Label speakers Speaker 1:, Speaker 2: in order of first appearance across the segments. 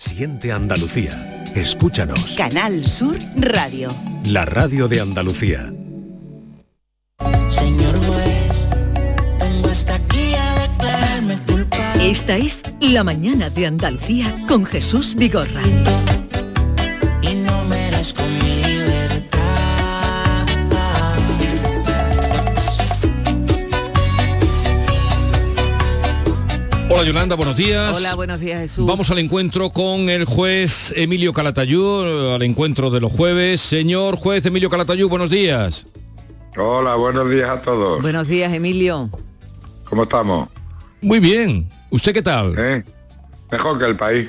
Speaker 1: Siente Andalucía. Escúchanos.
Speaker 2: Canal Sur Radio.
Speaker 1: La radio de Andalucía.
Speaker 3: Señor juez, vengo hasta aquí a declararme culpable.
Speaker 4: Esta es La Mañana de Andalucía con Jesús Vigorra.
Speaker 5: Hola Yolanda, buenos días.
Speaker 6: Hola, buenos días Jesús.
Speaker 5: Vamos al encuentro con el juez Emilio Calatayud, al encuentro de los jueves. Señor juez Emilio Calatayud, buenos días.
Speaker 7: Hola, buenos días a todos.
Speaker 6: Buenos días, Emilio.
Speaker 7: ¿Cómo estamos?
Speaker 5: Muy bien. ¿Usted qué tal?
Speaker 7: ¿Eh? Mejor que el país.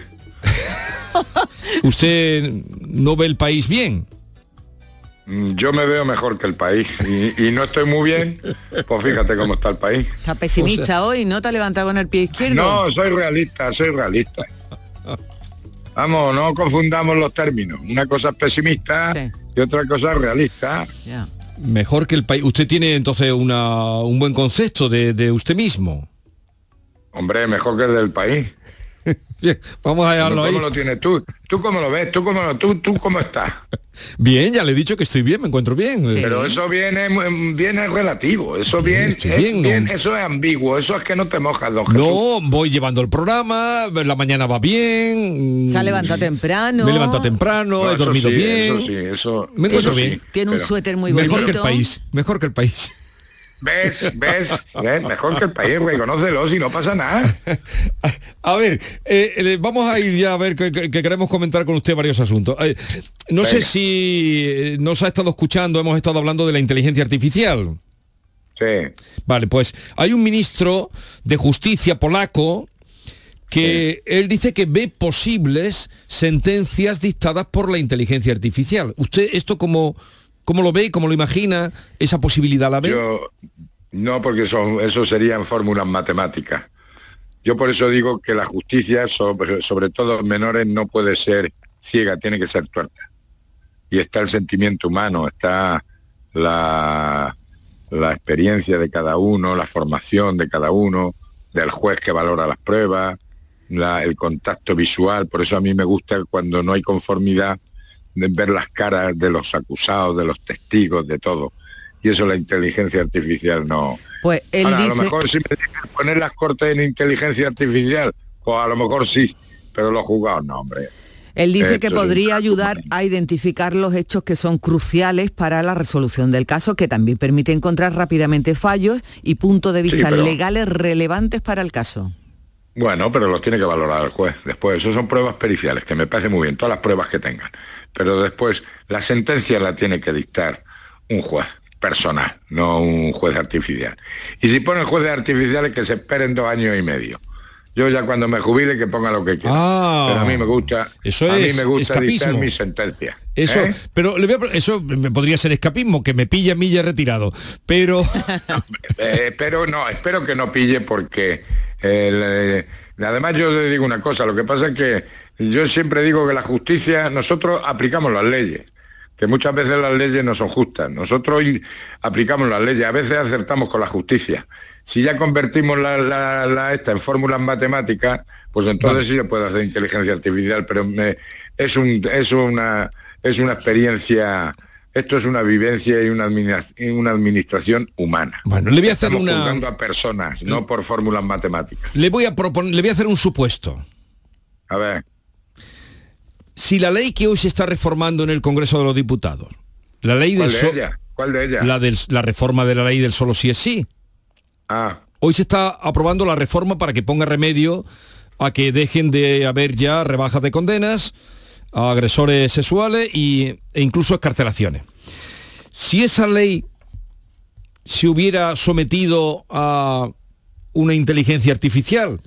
Speaker 5: ¿Usted no ve el país bien?
Speaker 7: Mm, Yo me veo mejor que el país y, y no estoy muy bien, pues fíjate cómo está el país.
Speaker 6: Está pesimista hoy, ¿no te ha levantado con el pie izquierdo?
Speaker 7: No, soy realista, soy realista. Vamos, no confundamos los términos. Una cosa es pesimista
Speaker 6: Sí.
Speaker 7: y otra cosa es realista.
Speaker 5: Mejor que el país. Usted tiene entonces una, un buen concepto de, de usted mismo.
Speaker 7: Hombre, mejor que el del país.
Speaker 5: Bien, vamos a dejarlo ahí.
Speaker 7: ¿Cómo lo tienes tú? ¿Tú cómo lo ves? ¿Tú cómo, lo, tú, tú cómo estás?
Speaker 5: Bien, ya le he dicho que estoy bien, me encuentro bien.
Speaker 6: Sí.
Speaker 7: Pero eso viene, viene relativo. Eso bien, es
Speaker 5: bien,
Speaker 7: eso es ambiguo. Eso es que no te mojas, don Jesús.
Speaker 5: No, voy llevando el programa, la mañana va bien.
Speaker 6: Se ha levantado temprano.
Speaker 5: Me he levantado temprano,
Speaker 7: No,
Speaker 5: he dormido
Speaker 7: sí,
Speaker 5: bien.
Speaker 7: Eso sí, eso.
Speaker 5: Me encuentro
Speaker 7: eso sí,
Speaker 5: bien.
Speaker 6: Tiene un
Speaker 7: pero-
Speaker 6: suéter muy bonito.
Speaker 5: Mejor que el país, mejor que el país.
Speaker 7: ¿Ves? ¿Ves? ¿Ves? Mejor que el país, reconócelo si no pasa nada.
Speaker 5: A ver, eh, eh, vamos a ir ya a ver que, que- que queremos comentar con usted varios asuntos. Eh, no sé si nos ha estado escuchando, hemos estado hablando de la inteligencia artificial.
Speaker 7: Sí.
Speaker 5: Vale, pues hay un ministro de justicia polaco que él dice que ve posibles sentencias dictadas por la inteligencia artificial. ¿Usted esto cómo, cómo lo ve, cómo lo imagina? ¿Esa posibilidad la ve?
Speaker 7: No, porque eso, eso serían fórmulas matemáticas. Yo por eso digo que la justicia, sobre, sobre todo en menores, no puede ser ciega, tiene que ser tuerta. Y está el sentimiento humano, está la, experiencia de cada uno, la formación de cada uno, del juez que valora las pruebas, el contacto visual. Por eso a mí me gusta cuando no hay conformidad ver las caras de los acusados, de los testigos, de todo. Y eso la inteligencia artificial no.
Speaker 6: Pues él
Speaker 7: Ahora, a lo
Speaker 6: dice...
Speaker 7: mejor si me dicen poner las cortes en inteligencia artificial, pues a lo mejor sí, pero los juzgados no, hombre.
Speaker 6: Él dice que
Speaker 7: Esto
Speaker 6: podría ayudar a identificar los hechos que son cruciales para la resolución del caso, que también permite encontrar rápidamente fallos y puntos de
Speaker 7: Sí,
Speaker 6: vista
Speaker 7: pero-
Speaker 6: legales relevantes para el caso.
Speaker 7: Bueno, pero los tiene que valorar el juez. Después, eso son pruebas periciales, que me parece muy bien, todas las pruebas que tengan. Pero después, la sentencia la tiene que dictar un juez personal, no un juez artificial. Y si ponen jueces artificiales, que se esperen dos años y medio. Yo ya cuando me jubile que ponga lo que quiera.
Speaker 5: Ah.
Speaker 7: pero a mí me gusta,
Speaker 5: Eso
Speaker 7: a mí me gusta dictar mi sentencia.
Speaker 5: Eso,
Speaker 7: ¿eh?
Speaker 5: pero le voy a eso me podría ser escapismo, que me pilla a mí ya retirado. Pero
Speaker 7: Eh, espero no, espero que no pille porque el, eh, además yo le digo una cosa, lo que pasa es que yo siempre digo que la justicia, nosotros aplicamos las leyes, que muchas veces las leyes no son justas. Nosotros aplicamos las leyes, a veces acertamos con la justicia. Si ya convertimos la, esta en fórmulas matemáticas, pues entonces sí se puede hacer inteligencia artificial, pero es un es una es una experiencia esto es una vivencia y una, administración humana.
Speaker 5: bueno, le voy a hacer
Speaker 7: Estamos
Speaker 5: una
Speaker 7: juzgando a personas, no por fórmulas matemáticas.
Speaker 5: le voy a proponer, le voy a hacer un supuesto.
Speaker 7: A ver,
Speaker 5: Si la ley que hoy se está reformando en el Congreso de los Diputados, la ley del
Speaker 7: ¿cuál de
Speaker 5: so-
Speaker 7: ella? ¿Cuál de ella?
Speaker 5: la del- la reforma de la ley del solo sí es sí.
Speaker 7: Ah,
Speaker 5: Hoy se está aprobando la reforma para que ponga remedio a que dejen de haber ya rebajas de condenas a agresores sexuales y, e incluso escarcelaciones. Si esa ley se hubiera sometido a una inteligencia artificial,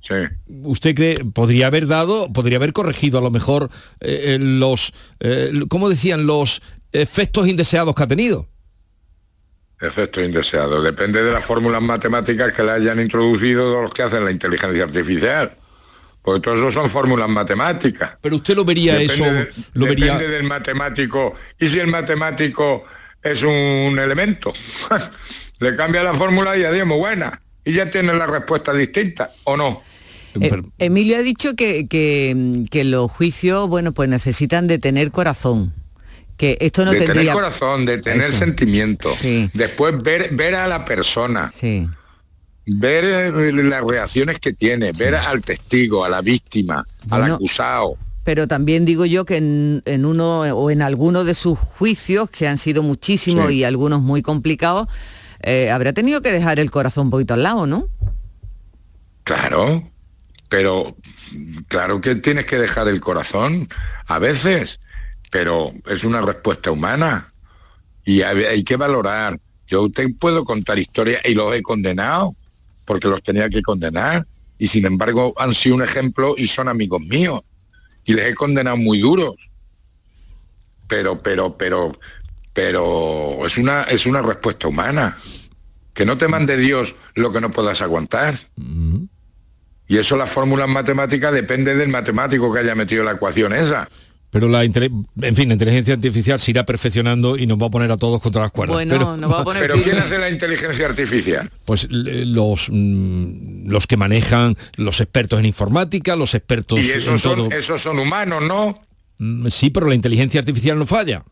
Speaker 7: sí.
Speaker 5: ¿usted cree podría haber dado, podría haber corregido a lo mejor eh, eh, los, eh, ¿cómo decían, los efectos indeseados que ha tenido?
Speaker 7: Efecto indeseado. Depende de las fórmulas matemáticas que le hayan introducido los que hacen la inteligencia artificial. Porque todo eso son fórmulas matemáticas.
Speaker 5: Pero usted lo vería
Speaker 7: Depende
Speaker 5: eso,
Speaker 7: de-
Speaker 5: lo vería...
Speaker 7: depende del matemático. ¿Y si el matemático es un elemento? Le cambia la fórmula y adiós, muy buena. Y ya tiene la respuesta distinta, ¿o no?
Speaker 6: Eh, Emilio ha dicho que, que- que los juicios, bueno, pues necesitan de tener corazón. Que esto no
Speaker 7: de
Speaker 6: tendría...
Speaker 7: tener corazón, de tener
Speaker 6: Eso.
Speaker 7: sentimiento.
Speaker 6: Sí.
Speaker 7: Después ver, ver a la persona,
Speaker 6: Sí.
Speaker 7: Ver eh, las reacciones que tiene, ver al testigo, a la víctima, al acusado.
Speaker 6: Pero también digo yo que en, en uno o en alguno de sus juicios, que han sido muchísimos
Speaker 7: Sí.
Speaker 6: y algunos muy complicados, eh, habrá tenido que dejar el corazón un poquito al lado, ¿no?
Speaker 7: Claro, pero claro que tienes que dejar el corazón a veces, pero es una respuesta humana y hay, hay que valorar. Yo te puedo contar historias y los he condenado porque los tenía que condenar y sin embargo han sido un ejemplo y son amigos míos y les he condenado muy duros. Pero, pero, pero, pero es una es una respuesta humana. Que no te mande Dios lo que no puedas aguantar. Y eso las fórmulas matemáticas depende del matemático que haya metido la ecuación esa.
Speaker 5: Pero la, en fin, la inteligencia artificial se irá perfeccionando y nos va a poner a todos contra las cuerdas.
Speaker 6: Bueno,
Speaker 5: Pero-
Speaker 6: nos va a poner
Speaker 7: Pero
Speaker 6: firme.
Speaker 7: ¿quién hace la inteligencia artificial?
Speaker 5: pues l- los mm, los que manejan los expertos en informática, los expertos
Speaker 7: Y
Speaker 5: en
Speaker 7: esos
Speaker 5: todo.
Speaker 7: son, esos son humanos, ¿no?
Speaker 5: Mm, Sí, pero la inteligencia artificial no falla.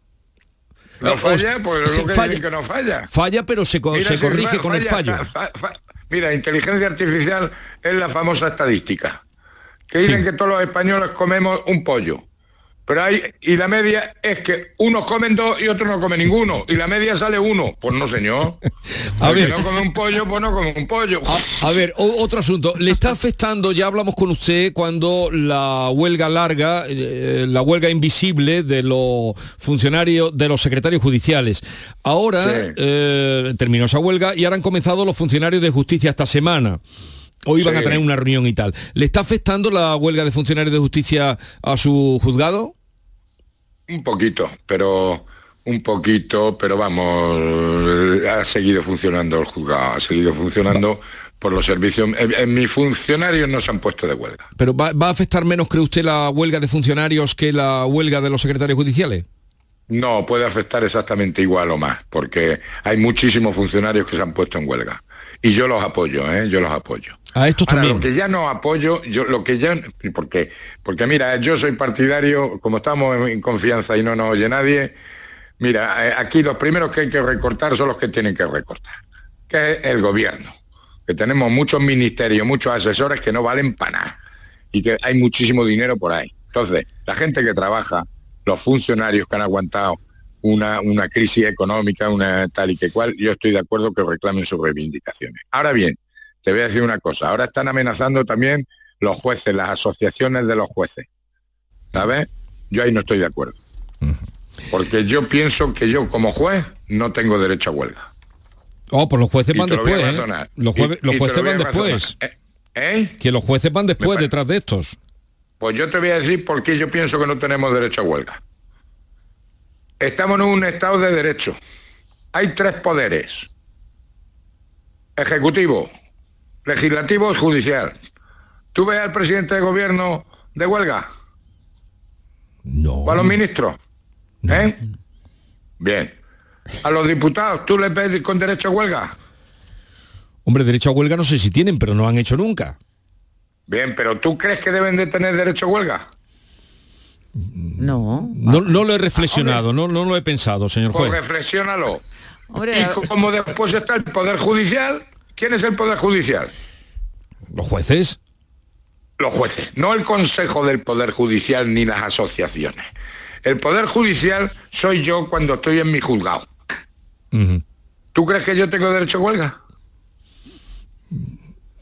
Speaker 7: No falla, pues lo que
Speaker 5: falla.
Speaker 7: dicen que no falla.
Speaker 5: Falla, pero se, co-
Speaker 7: Mira,
Speaker 5: se corrige con el fallo.
Speaker 7: falla, fa- fa- mira, inteligencia artificial es la famosa estadística. Que dicen
Speaker 5: Sí.
Speaker 7: que todos los españoles comemos un pollo. Pero hay, y la media es que unos comen dos y otros no comen ninguno. Y la media sale uno. Pues no, señor.
Speaker 5: A ver.
Speaker 7: no come un pollo, pues no come un pollo.
Speaker 5: A, a ver, o- otro asunto. ¿Le está afectando, ya hablamos con usted, cuando la huelga larga, eh, la huelga invisible de los funcionarios, de los secretarios judiciales? Ahora
Speaker 7: Sí.
Speaker 5: eh, terminó esa huelga y ahora han comenzado los funcionarios de justicia esta semana. Hoy van a tener una reunión y tal. ¿Le está afectando la huelga de funcionarios de justicia a su juzgado?
Speaker 7: Un poquito, pero un poquito, pero vamos, eh, ha seguido funcionando el juzgado, ha seguido funcionando por los servicios. En, en mis funcionarios no se han puesto de huelga.
Speaker 5: ¿Pero va, va a afectar menos, cree usted, la huelga de funcionarios que la huelga de los secretarios judiciales?
Speaker 7: No, puede afectar exactamente igual o más, porque hay muchísimos funcionarios que se han puesto en huelga. Y yo los apoyo, ¿eh? yo los apoyo.
Speaker 5: A estos
Speaker 7: Ahora,
Speaker 5: también.
Speaker 7: lo que ya no apoyo, yo lo que ya porque porque mira, yo soy partidario, como estamos en, en confianza y no nos oye nadie, mira, eh, aquí los primeros que hay que recortar son los que tienen que recortar, que es el gobierno, que tenemos muchos ministerios, muchos asesores que no valen para nada y que hay muchísimo dinero por ahí. Entonces, la gente que trabaja, los funcionarios que han aguantado una, una crisis económica, una tal y que cual, yo estoy de acuerdo que reclamen sus reivindicaciones. Ahora bien, te voy a decir una cosa, ahora están amenazando también los jueces, las asociaciones de los jueces. ¿Sabes? Yo ahí no estoy de acuerdo. Porque yo pienso que yo como juez no tengo derecho a huelga.
Speaker 5: Oh, pues los jueces
Speaker 7: Y
Speaker 5: van
Speaker 7: lo
Speaker 5: después. ¿eh? Los, jueves-
Speaker 7: y
Speaker 5: jueces van después.
Speaker 7: ¿Eh? ¿Eh?
Speaker 5: Que los jueces van después, detrás de estos.
Speaker 7: Pues yo te voy a decir por qué yo pienso que no tenemos derecho a huelga. Estamos en un estado de derecho. Hay tres poderes. Ejecutivo, legislativo y judicial. ¿Tú ves al presidente de gobierno de huelga?
Speaker 5: No.
Speaker 7: ¿O a los ministros? ¿Eh? Bien. ¿A los diputados tú les ves con derecho a huelga?
Speaker 5: Hombre, derecho a huelga no sé si tienen, pero no han hecho nunca.
Speaker 7: Bien, pero ¿tú crees que deben de tener derecho a huelga?
Speaker 6: No.
Speaker 5: No, no lo he reflexionado, no, no lo he pensado, señor
Speaker 7: Pues
Speaker 5: juez.
Speaker 7: reflexiónalo.
Speaker 6: Hombre,
Speaker 7: Y como después está el Poder Judicial, ¿quién es el Poder Judicial?
Speaker 5: Los jueces.
Speaker 7: Los jueces, no el Consejo del Poder Judicial ni las asociaciones. El Poder Judicial soy yo cuando estoy en mi juzgado. ¿Tú crees que yo tengo derecho a huelga?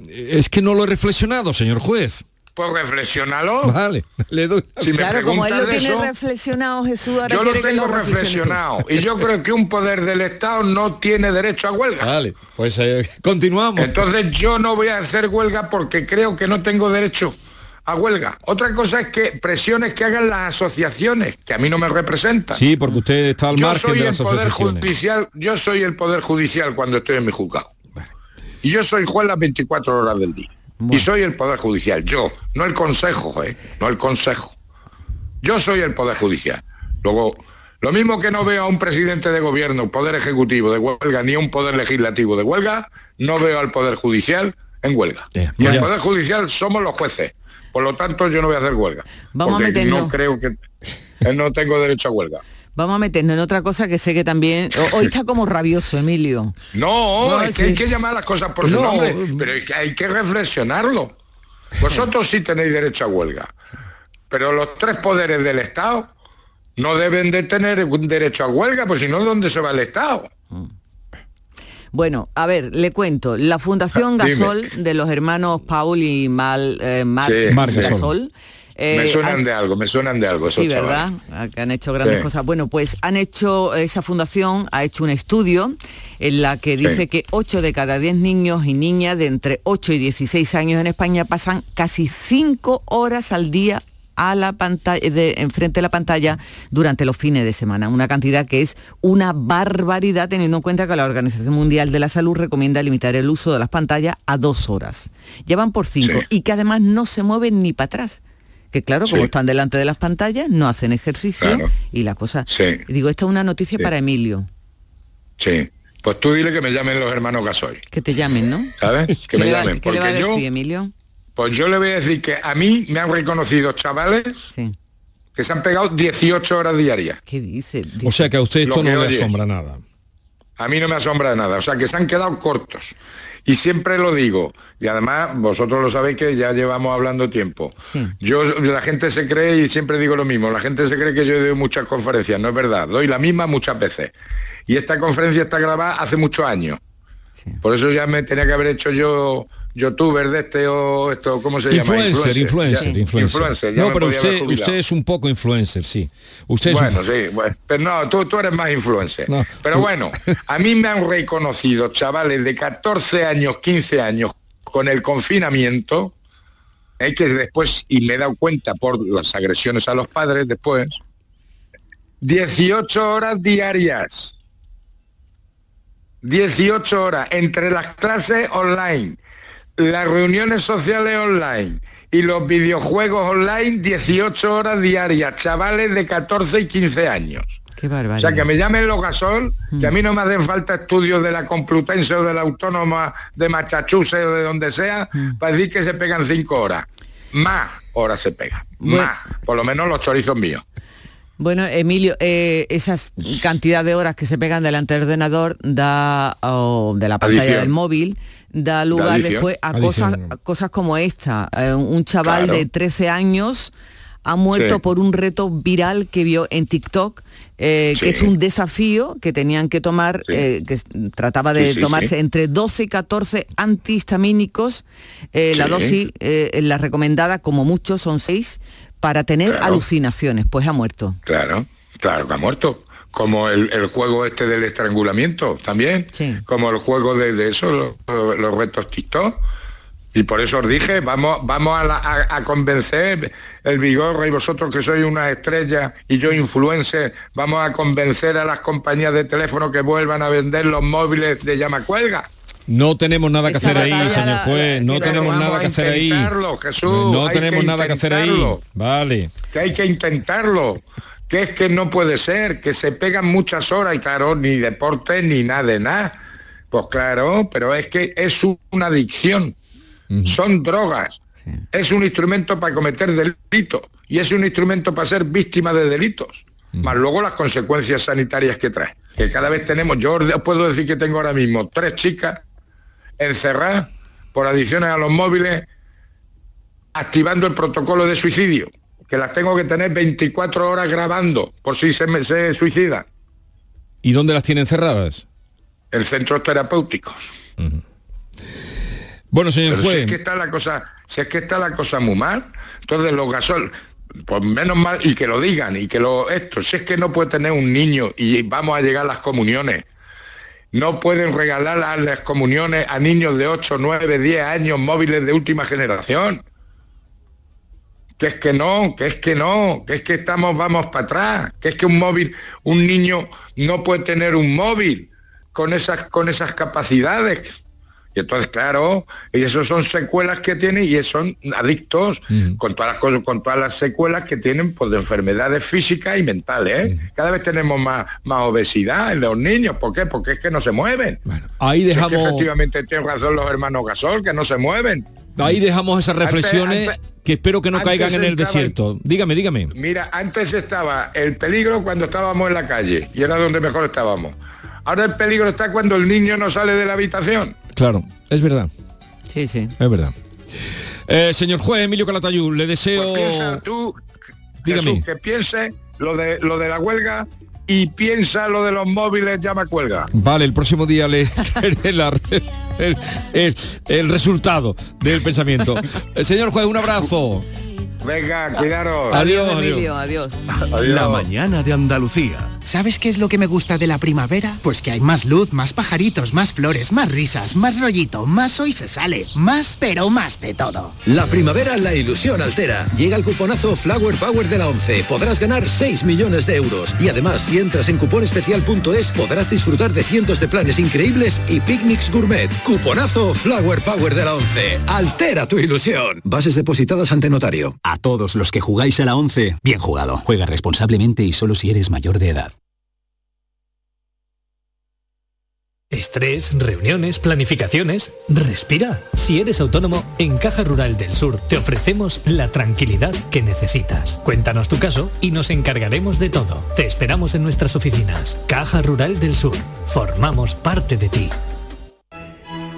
Speaker 5: Es que no lo he reflexionado, señor juez.
Speaker 7: Pues reflexiónalo.
Speaker 5: Vale, le doy.
Speaker 7: Si
Speaker 6: claro, como él lo tiene
Speaker 7: eso,
Speaker 6: reflexionado, Jesús, ahora
Speaker 7: yo lo
Speaker 6: que
Speaker 7: tengo reflexionado. Y yo creo que un poder del Estado no tiene derecho a huelga.
Speaker 5: Vale, pues eh, continuamos.
Speaker 7: Entonces yo no voy a hacer huelga porque creo que no tengo derecho a huelga. Otra cosa es que presiones que hagan las asociaciones, que a mí no me representan.
Speaker 5: Sí, porque usted está al
Speaker 7: yo
Speaker 5: margen
Speaker 7: soy
Speaker 5: de
Speaker 7: el
Speaker 5: las
Speaker 7: poder
Speaker 5: asociaciones.
Speaker 7: judicial, yo soy el poder judicial cuando estoy en mi juzgado. Y yo soy juez las 24 horas del día. Y soy el poder judicial, yo, no el consejo, eh, no el consejo. Yo soy el poder judicial. Luego, lo mismo que no veo a un presidente de gobierno, poder ejecutivo de huelga, ni a un poder legislativo de huelga, no veo al poder judicial en huelga. Y el. Poder Judicial somos los jueces. Por lo tanto, yo no voy a hacer huelga.
Speaker 6: Vamos a
Speaker 7: porque
Speaker 6: meternos.
Speaker 7: no creo que eh, no tengo derecho a huelga.
Speaker 6: Vamos a meternos en otra cosa que sé que también... Hoy está como rabioso, Emilio.
Speaker 7: No,
Speaker 6: No,
Speaker 7: es que hay que llamar las cosas por su
Speaker 5: No,
Speaker 7: nombre,
Speaker 5: mm.
Speaker 7: pero que hay que reflexionarlo. Vosotros sí tenéis derecho a huelga, pero los tres poderes del Estado no deben de tener un derecho a huelga, pues si no, ¿dónde se va el Estado?
Speaker 6: Bueno, a ver, le cuento. La Fundación
Speaker 7: Ah, Dime.
Speaker 6: Gasol de los hermanos Paul y Mal, eh, Marc
Speaker 7: Sí,
Speaker 5: Marc
Speaker 6: Gasol.
Speaker 5: Gasol.
Speaker 6: Eh,
Speaker 7: me suenan
Speaker 6: han-
Speaker 7: de algo, me suenan de algo esos
Speaker 6: Sí, ¿verdad?
Speaker 7: chavales.
Speaker 6: Ah, Que han hecho grandes
Speaker 7: Sí.
Speaker 6: cosas. Bueno, pues han hecho, esa fundación ha hecho un estudio en la que dice
Speaker 7: Sí.
Speaker 6: que 8 de cada 10 niños y niñas de entre 8 y 16 años en España pasan casi 5 horas al día a la pantalla, de, enfrente de la pantalla durante los fines de semana. Una cantidad que es una barbaridad teniendo en cuenta que la Organización Mundial de la Salud recomienda limitar el uso de las pantallas a dos horas. Ya van por cinco
Speaker 7: Sí.
Speaker 6: y que además no se mueven ni para atrás. Que claro, como
Speaker 7: Sí.
Speaker 6: están delante de las pantallas, no hacen ejercicio
Speaker 7: Claro.
Speaker 6: y la cosa...
Speaker 7: Sí.
Speaker 6: Digo, esta es una noticia
Speaker 7: Sí.
Speaker 6: para Emilio.
Speaker 7: Sí, pues tú dile que me llamen los hermanos Gasoy,
Speaker 6: Que te llamen, ¿no?
Speaker 7: ¿sabes? Que
Speaker 6: ¿Qué
Speaker 7: me llamen,
Speaker 6: ¿Qué le va a
Speaker 7: porque yo,
Speaker 6: Emilio?
Speaker 7: pues yo le voy a decir que a mí me han reconocido chavales
Speaker 6: Sí.
Speaker 7: que se han pegado 18 horas diarias.
Speaker 6: ¿Qué dice?
Speaker 5: O sea que a usted esto no le asombra nada.
Speaker 7: A mí no me asombra de nada, o sea que se han quedado cortos. Y siempre lo digo, y además vosotros lo sabéis que ya llevamos hablando tiempo.
Speaker 6: Sí.
Speaker 7: Yo, la gente se cree, y siempre digo lo mismo, la gente se cree que yo doy muchas conferencias, no es verdad, doy la misma muchas veces. Y esta conferencia está grabada hace muchos años.
Speaker 6: Sí.
Speaker 7: Por eso ya me tenía que haber hecho yo youtuber de este o esto, ¿cómo se llama?
Speaker 5: Influencer, influencer,
Speaker 7: Ya-
Speaker 5: influencer.
Speaker 7: influencer,
Speaker 5: No, pero usted, usted es un poco influencer, sí. Usted es un-
Speaker 7: Bueno, sí, bueno, pero no, tú, tú eres más influencer.
Speaker 5: No.
Speaker 7: Pero bueno, a mí me han reconocido chavales de 14 años, 15 años con el confinamiento, es que después, y me he dado cuenta por las agresiones a los padres después, 18 horas diarias. 18 horas entre las clases online, las reuniones sociales online y los videojuegos online, 18 horas diarias, chavales de 14 y 15 años.
Speaker 6: Qué
Speaker 7: O
Speaker 6: barbaridad.
Speaker 7: sea, que me llamen los gasol, que a mí no me hacen falta estudios de la Complutense o de la Autónoma de Massachusetts o de donde sea, para decir que se pegan cinco horas. Más horas se pegan.
Speaker 6: Bueno.
Speaker 7: Más. Por lo menos los chorizos míos.
Speaker 6: Bueno, Emilio, eh, esas cantidad de horas que se pegan delante del ordenador da o de la pantalla del móvil da lugar después a cosas a cosas como esta. Eh, un chaval
Speaker 7: Claro.
Speaker 6: de 13 años ha muerto
Speaker 7: Sí.
Speaker 6: por un reto viral que vio en TikTok, eh, que es un desafío que tenían que tomar,
Speaker 7: Sí.
Speaker 6: eh, que trataba de
Speaker 7: Sí, sí,
Speaker 6: tomarse
Speaker 7: sí.
Speaker 6: entre 12 y 14 antihistamínicos. Eh, La dosis, eh, la recomendada, como mucho, son 6, para tener
Speaker 7: Claro.
Speaker 6: alucinaciones. Pues ha muerto.
Speaker 7: Claro, claro que ha muerto. Como el, el juego este del estrangulamiento también.
Speaker 6: Sí.
Speaker 7: Como el juego de, de eso, los, los retos TikTok. Y por eso os dije, vamos, vamos a, la- a- a convencer el Vigorra y vosotros que sois una estrella y yo influencer, vamos a convencer a las compañías de teléfono que vuelvan a vender los móviles de llamacuelga.
Speaker 5: No tenemos nada que
Speaker 6: Esa
Speaker 5: hacer ahí, señor juez. No tenemos nada que hacer ahí.
Speaker 7: Jesús,
Speaker 5: No tenemos nada que hacer ahí. Vale.
Speaker 7: que hay que intentarlo, que es que no puede ser, que se pegan muchas horas y claro, ni deporte ni nada de nada. Pues claro, pero es que es una adicción, son drogas, es un instrumento para cometer delitos y es un instrumento para ser víctima de delitos. Más luego las consecuencias sanitarias que trae. Que cada vez tenemos, yo os puedo decir que tengo ahora mismo tres chicas encerradas por adicciones a los móviles activando el protocolo de suicidio, que las tengo que tener 24 horas grabando por si se, me, se suicida.
Speaker 5: ¿Y dónde las tienen cerradas?
Speaker 7: En centros terapéuticos.
Speaker 5: Bueno, señor
Speaker 7: Pero si
Speaker 5: juez.
Speaker 7: es que está la cosa, si es que está la cosa muy mal, entonces los gasol, pues menos mal, y que lo digan, y que lo esto, si es que no puede tener un niño y vamos a llegar a las comuniones. No pueden regalar a las comuniones a niños de 8, 9, 10 años móviles de última generación. Que es que no, que es que no, que es que estamos, vamos para atrás, que es que un móvil, un niño no puede tener un móvil con esas, con esas capacidades. Y entonces, claro, y eso son secuelas que tienen y son adictos con todas las cosas, con todas las secuelas que tienen pues, de enfermedades físicas y mentales. ¿eh? Cada vez tenemos más, más obesidad en los niños. ¿Por qué? Porque es que no se mueven.
Speaker 5: ahí dejamos.
Speaker 7: efectivamente tienen razón los hermanos Gasol, que no se mueven.
Speaker 5: Ahí dejamos esas reflexiones que espero que no caigan en el desierto. dígame, dígame.
Speaker 7: Mira, antes estaba el peligro cuando estábamos en la calle y era donde mejor estábamos. Ahora el peligro está cuando el niño no sale de la habitación.
Speaker 5: Claro, es verdad.
Speaker 6: Sí, sí.
Speaker 5: Es verdad. Eh, señor juez Emilio Calatayud, le deseo...
Speaker 7: Pues piensa tú, Dígame. que piense lo de, lo de la huelga y piensa lo de los móviles, ya me cuelga.
Speaker 5: Vale, el próximo día le el, resultado del pensamiento. Eh, señor juez, un abrazo.
Speaker 7: Venga, cuidaros.
Speaker 5: Adiós,
Speaker 6: Emilio, adiós.
Speaker 1: La mañana de Andalucía.
Speaker 8: ¿Sabes qué es lo que me gusta de la primavera? Pues que hay más luz, más pajaritos, más flores, más risas, más rollito, más hoy se sale, más pero más de todo.
Speaker 9: La primavera la ilusión altera. Llega el cuponazo Flower Power de la 11. Podrás ganar 6 millones de euros. Y además, si entras en cuponespecial.es, podrás disfrutar de cientos de planes increíbles y picnics gourmet. Cuponazo Flower Power de la 11. Altera tu ilusión. Bases depositadas ante notario.
Speaker 10: A todos los que jugáis a la 11, bien jugado. Juega responsablemente y solo si eres mayor de edad.
Speaker 11: Estrés, reuniones, planificaciones. Respira. Si eres autónomo, en Caja Rural del Sur te ofrecemos la tranquilidad que necesitas. Cuéntanos tu caso y nos encargaremos de todo. Te esperamos en nuestras oficinas. Caja Rural del Sur. Formamos parte de ti.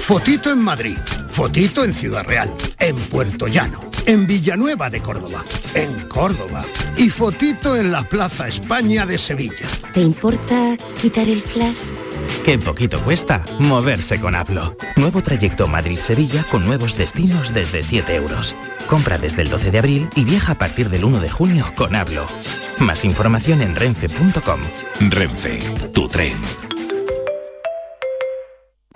Speaker 12: Fotito en Madrid, fotito en Ciudad Real, en Puerto Llano, en Villanueva de Córdoba, en Córdoba y fotito en la Plaza España de Sevilla.
Speaker 13: ¿Te importa quitar el flash?
Speaker 14: Qué poquito cuesta moverse con Hablo. Nuevo trayecto Madrid-Sevilla con nuevos destinos desde 7 euros. Compra desde el 12 de abril y viaja a partir del 1 de junio con Hablo. Más información en renfe.com.
Speaker 1: Renfe, tu tren.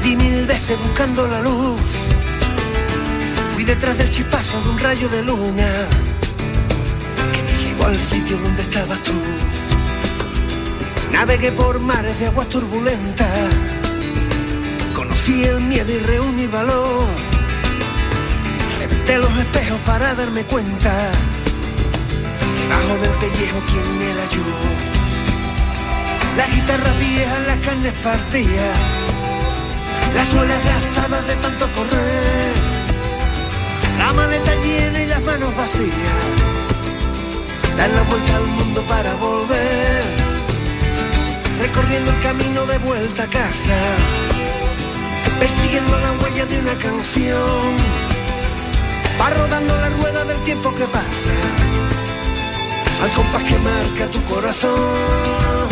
Speaker 15: Perdí mil veces buscando la luz. Fui detrás del chispazo de un rayo de luna que me llevó al sitio donde estabas tú. Navegué por mares de aguas turbulentas. Conocí el miedo y reuní valor. Reventé los espejos para darme cuenta Debajo del pellejo, ¿quién era yo? La guitarra vieja, las carnes partidas, las suelas gastadas de tanto correr, la maleta llena y las manos vacías, dar la vuelta al mundo para volver, recorriendo el camino de vuelta a casa, persiguiendo la huella de una canción, va rodando la rueda del tiempo que pasa, al compás que marca tu corazón.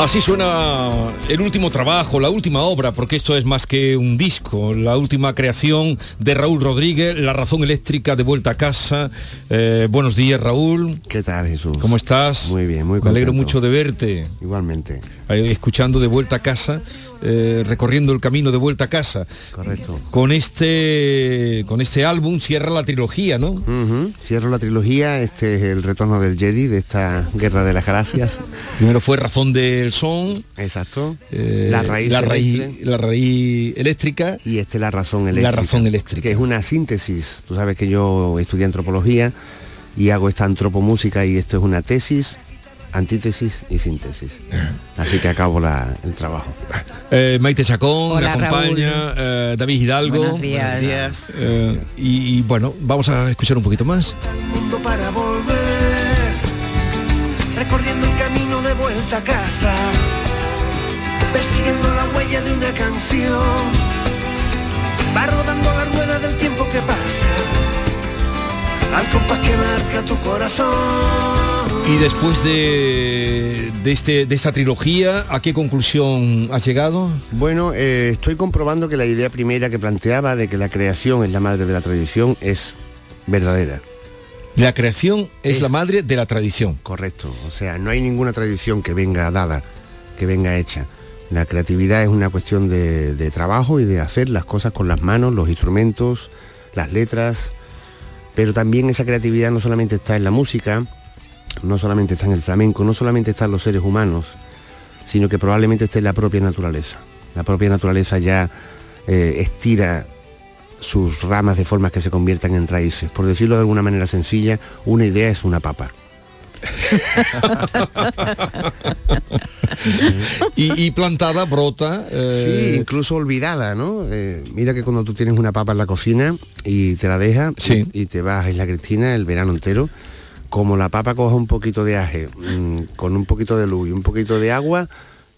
Speaker 5: Así suena el último trabajo, la última obra, porque esto es más que un disco, la última creación de Raúl Rodríguez, La razón eléctrica de vuelta a casa. Eh, buenos días, Raúl.
Speaker 16: ¿Qué tal, Jesús?
Speaker 5: ¿Cómo estás?
Speaker 16: Muy bien, muy
Speaker 5: Me alegro
Speaker 16: contento.
Speaker 5: mucho de verte.
Speaker 16: Igualmente.
Speaker 5: Eh, escuchando de vuelta a casa, eh, recorriendo el camino de vuelta a casa.
Speaker 16: Correcto.
Speaker 5: Con este, con este álbum cierra la trilogía, ¿no?
Speaker 16: Ujú. Cierro la trilogía, este es el retorno del Jedi, de esta guerra de las galaxias.
Speaker 5: Primero fue Razón del Son.
Speaker 16: Exacto.
Speaker 5: eh,
Speaker 16: la raíz
Speaker 5: la raíz,
Speaker 16: eléctrica.
Speaker 5: la raíz eléctrica.
Speaker 16: Y este la razón eléctrica.
Speaker 5: La razón eléctrica.
Speaker 16: Que es una síntesis. Tú sabes que yo estudié antropología y hago esta antropomúsica y esto es una tesis, antítesis y síntesis. Así que acabo la- el trabajo.
Speaker 5: Eh, Maite Chacón
Speaker 16: Hola,
Speaker 5: me acompaña, eh, David Hidalgo.
Speaker 16: Buenos días.
Speaker 5: Eh, y, y bueno, vamos a escuchar un poquito más.
Speaker 15: mundo para volver, recorriendo el camino de vuelta a casa, persiguiendo la huella de una canción, va rodando la rueda del tiempo que pasa, al compás que marca tu corazón.
Speaker 5: Y después de, de, este, de esta trilogía, ¿a qué conclusión has llegado?
Speaker 16: Bueno, eh, estoy comprobando que la idea primera que planteaba de que la creación es la madre de la tradición es verdadera.
Speaker 5: La creación es, la madre de la tradición.
Speaker 16: Correcto. O sea, no hay ninguna tradición que venga dada, que venga hecha. La creatividad es una cuestión de, de trabajo y de hacer las cosas con las manos, los instrumentos, las letras. Pero también esa creatividad no solamente está en la música, no solamente está en el flamenco, no solamente está en los seres humanos, sino que probablemente esté en la propia naturaleza. La propia naturaleza ya eh, estira sus ramas de formas que se conviertan en raíces. Por decirlo de alguna manera sencilla, una idea es una papa.
Speaker 5: y, y plantada brota. eh,
Speaker 16: Sí, incluso olvidada, ¿no? Eh, mira que cuando tú tienes una papa en la cocina y te la dejas y, y te vas a Isla Cristina el verano entero, como la papa coja un poquito de aje, mm, con un poquito de luz y un poquito de agua,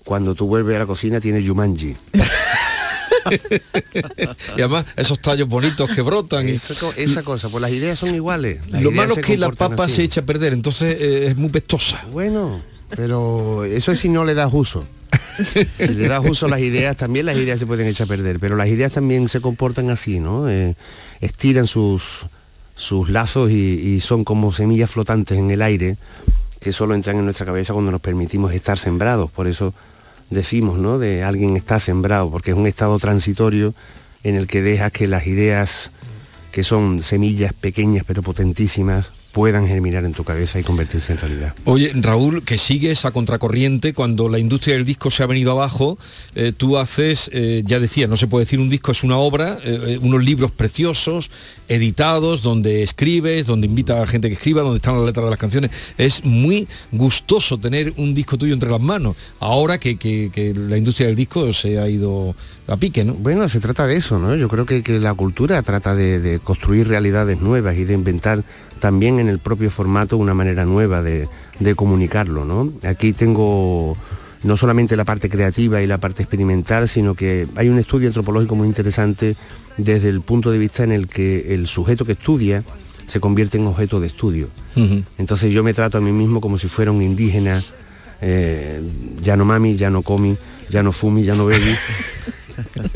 Speaker 16: cuando tú vuelves a la cocina tiene Yumanji.
Speaker 5: y además esos tallos bonitos que brotan.
Speaker 16: Esa, esa cosa, pues las ideas son iguales. Las
Speaker 5: Lo malo es que la papa
Speaker 16: así.
Speaker 5: se echa a perder, entonces eh, es muy pestosa.
Speaker 16: Bueno, pero eso es si no le das uso. Si le das uso a las ideas, también las ideas se pueden echar a perder, pero las ideas también se comportan así, ¿no? Eh, estiran sus, sus lazos y, son como semillas flotantes en el aire que solo entran en nuestra cabeza cuando nos permitimos estar sembrados. Por eso decimos, ¿no? De alguien está sembrado, porque es un estado transitorio en el que dejas que las ideas que son semillas pequeñas pero potentísimas puedan germinar en tu cabeza y convertirse en realidad.
Speaker 5: Oye, Raúl, que sigues a contracorriente cuando la industria del disco se ha venido abajo, eh, tú haces, eh, ya decía, no se puede decir un disco, es una obra, eh, eh, unos libros preciosos, editados, donde escribes, donde invita a gente que escriba, donde están las letras de las canciones. Es muy gustoso tener un disco tuyo entre las manos, ahora que, que- que la industria del disco se ha ido a pique, ¿no?
Speaker 16: Bueno, se trata de eso, ¿no? Yo creo que, que la cultura trata de, de construir realidades nuevas y de inventar también en el propio formato una manera nueva de, de comunicarlo, ¿no? Aquí tengo no solamente la parte creativa y la parte experimental, sino que hay un estudio antropológico muy interesante desde el punto de vista en el que el sujeto que estudia se convierte en objeto de estudio. Entonces yo me trato a mí mismo como si fuera un indígena, eh, ya no mami, ya no comi, ya no fumi, ya no bebi,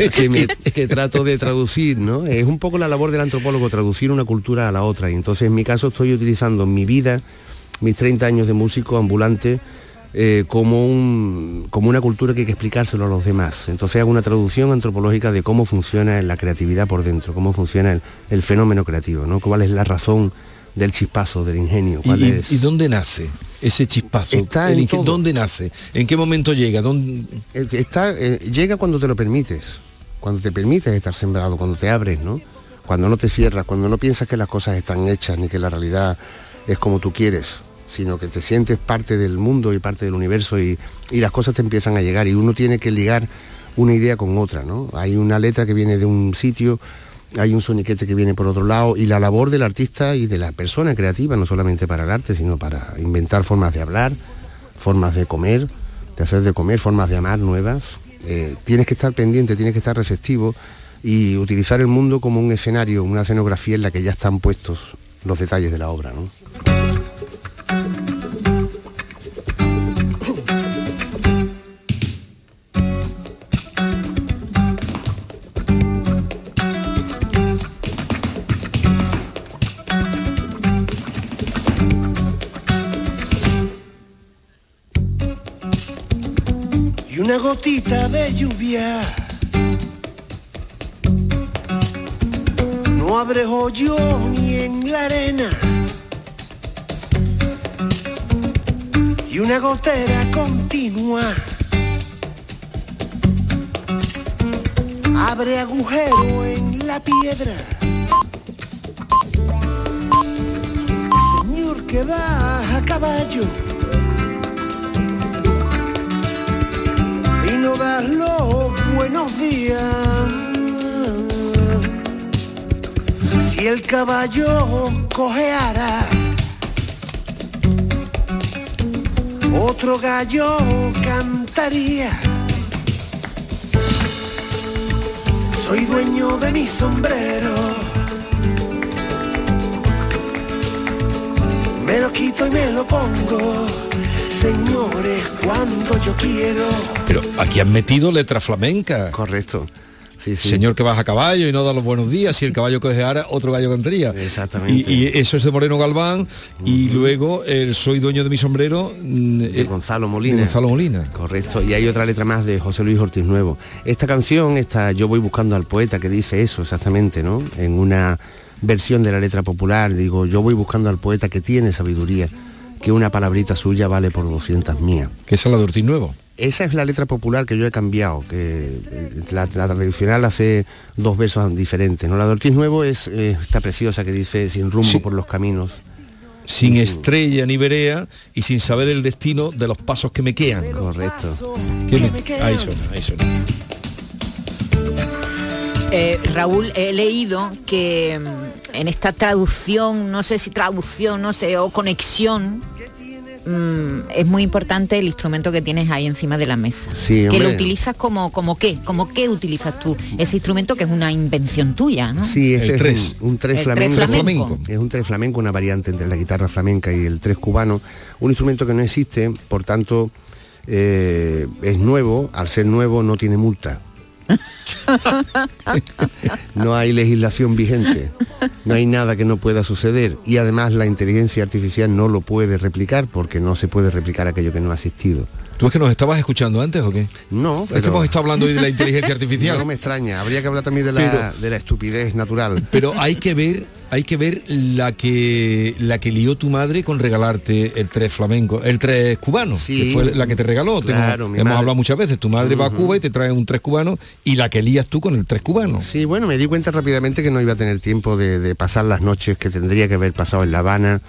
Speaker 16: que, trato de traducir, ¿no? Es un poco la labor del antropólogo, traducir una cultura a la otra. Y entonces en mi caso estoy utilizando mi vida, mis 30 años de músico ambulante, eh, como, un, como una cultura que hay que explicárselo a los demás. Entonces hago una traducción antropológica de cómo funciona la creatividad por dentro, cómo funciona el, el fenómeno creativo, ¿no? ¿Cuál es la razón del chispazo, del ingenio?
Speaker 5: ¿Y,
Speaker 16: ¿Cuál
Speaker 5: y-
Speaker 16: es?
Speaker 5: y dónde nace ese chispazo?
Speaker 16: Está en todo.
Speaker 5: ¿Dónde nace? ¿En qué momento llega? ¿Dónde-
Speaker 16: está, eh, llega cuando te lo permites, cuando te permites estar sembrado, cuando te abres, ¿no? Cuando no te cierras, cuando no piensas que las cosas están hechas ni que la realidad es como tú quieres, sino que te sientes parte del mundo y parte del universo y, y las cosas te empiezan a llegar y uno tiene que ligar una idea con otra, ¿no? Hay una letra que viene de un sitio, hay un soniquete que viene por otro lado y la labor del artista y de la persona creativa, no solamente para el arte, sino para inventar formas de hablar, formas de comer, de hacer de comer, formas de amar nuevas. Eh, tienes que estar pendiente, tienes que estar receptivo y utilizar el mundo como un escenario, una escenografía en la que ya están puestos los detalles de la obra. ¿no?
Speaker 15: Una gotita de lluvia. No abre hoyo ni en la arena. Y una gotera continua. Abre agujero en la piedra. Señor que va a caballo. No los buenos días. Si el caballo cojeara, otro gallo cantaría. Soy dueño de mi sombrero. Me lo quito y me lo pongo señores, cuando yo quiero.
Speaker 5: Pero aquí han metido letra flamenca.
Speaker 16: Correcto. Sí, sí.
Speaker 5: Señor que baja a caballo y no da los buenos días, si el caballo cojeara, otro gallo cantaría.
Speaker 16: Exactamente.
Speaker 5: Y, y eso es de Moreno Galván y luego el Soy dueño de mi sombrero mm,
Speaker 16: de
Speaker 5: eh,
Speaker 16: Gonzalo Molina.
Speaker 5: de Gonzalo Molina.
Speaker 16: Correcto. Y hay otra letra más de José Luis Ortiz Nuevo. Esta canción, esta Yo voy buscando al poeta que dice eso exactamente, ¿no? En una versión de la letra popular, digo, yo voy buscando al poeta que tiene sabiduría, que una palabrita suya vale por 200 mías.
Speaker 5: Que esa es la de Ortiz Nuevo.
Speaker 16: Esa es la letra popular que yo he cambiado, que eh, la, la tradicional hace dos versos diferentes. ¿no? La de Ortiz Nuevo es eh, esta preciosa que dice sin rumbo
Speaker 5: Sí.
Speaker 16: por los caminos.
Speaker 5: Sin estrella ni verea y sin saber el destino de los pasos que me quedan.
Speaker 16: Correcto.
Speaker 5: ¿Qué me- Ahí suena, ahí suena.
Speaker 17: Eh, Raúl, he leído que mm, en esta traducción, no sé si traducción, no sé, o conexión, mm, es muy importante el instrumento que tienes ahí encima de la mesa.
Speaker 16: Sí,
Speaker 17: que lo utilizas como, como qué, como qué utilizas tú ese instrumento que es una invención tuya, ¿no?
Speaker 16: Sí, este
Speaker 5: El
Speaker 16: es
Speaker 5: tres.
Speaker 16: un, un tres
Speaker 17: El tres
Speaker 16: flamenco.
Speaker 17: flamenco.
Speaker 16: Es un tres flamenco, una variante entre la guitarra flamenca y el tres cubano. Un instrumento que no existe, por tanto, eh, es nuevo. Al ser nuevo no tiene multa. No hay legislación vigente, no hay nada que no pueda suceder y además la inteligencia artificial no lo puede replicar porque no se puede replicar aquello que no ha existido.
Speaker 5: ¿Tú es que nos estabas escuchando antes o qué?
Speaker 16: No,
Speaker 5: Es que hemos estado hablando hoy de la inteligencia artificial.
Speaker 16: No me extraña, habría que hablar también de la,
Speaker 5: Pero-
Speaker 16: de la estupidez natural.
Speaker 5: Pero hay que ver, hay que ver la que la que lió tu madre con regalarte el tres flamenco, el tres cubano,
Speaker 16: Sí.
Speaker 5: que fue la que te regaló. Tengo-
Speaker 16: Claro, mi
Speaker 5: hemos
Speaker 16: madre.
Speaker 5: hablado muchas veces. Tu madre va a. Cuba y te trae un tres cubano y la que lías tú con el tres cubano.
Speaker 16: Sí, bueno, me di cuenta rápidamente que no iba a tener tiempo de, de pasar las noches que tendría que haber pasado en La Habana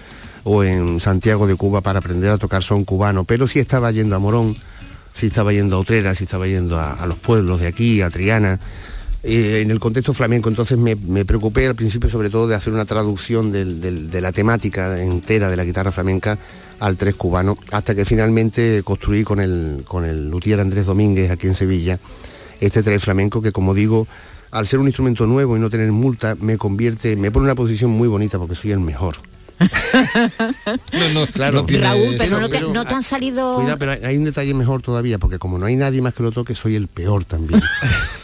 Speaker 16: o en Santiago de Cuba para aprender a tocar son cubano, pero sí estaba yendo a Morón, sí estaba yendo a Utrera, sí estaba yendo a, a los pueblos de aquí, a Triana, eh, en el contexto flamenco. Entonces me, preocupé al principio sobre todo de hacer una traducción de la temática entera de la guitarra flamenca al tres cubano, hasta que finalmente construí con el, con el luthier Andrés Domínguez aquí en Sevilla este tres flamenco que como digo, al ser un instrumento nuevo y no tener multa, me convierte, me pone una posición muy bonita porque soy el mejor.
Speaker 5: No, no,
Speaker 16: Claro.
Speaker 5: no tiene
Speaker 17: Raúl, pero
Speaker 5: eso,
Speaker 17: no te,
Speaker 16: pero-
Speaker 17: no te han salido...
Speaker 16: Cuidado, pero hay- hay un detalle mejor todavía, porque como no hay nadie más que lo toque, soy el peor también.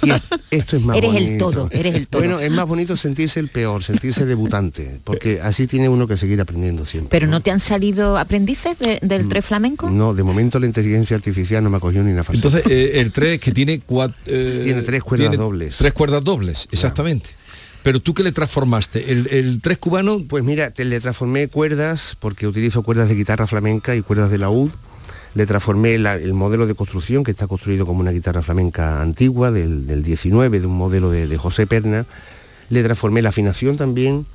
Speaker 16: Y es- esto es más
Speaker 17: Eres el
Speaker 16: bonito.
Speaker 17: todo, eres el todo.
Speaker 16: Bueno, es más bonito sentirse el peor, sentirse debutante, porque así tiene uno que seguir aprendiendo siempre.
Speaker 17: Pero no te han salido aprendices de-
Speaker 5: Mm.
Speaker 17: del tres flamenco?
Speaker 16: No, de momento la inteligencia artificial no me acogió ni una faceta.
Speaker 5: Entonces eh, el tres que tiene cuatro
Speaker 16: Tiene tres cuerdas dobles.
Speaker 5: Tres cuerdas dobles, exactamente. Pero tú qué le transformaste, el, el tres cubano,
Speaker 16: Pues mira, te, le transformé cuerdas, porque utilizo cuerdas de guitarra flamenca y cuerdas de laúd. Le transformé la- el modelo de construcción, que está construido como una guitarra flamenca antigua, del, del 19, de un modelo de, de José Perna. le transformé la afinación también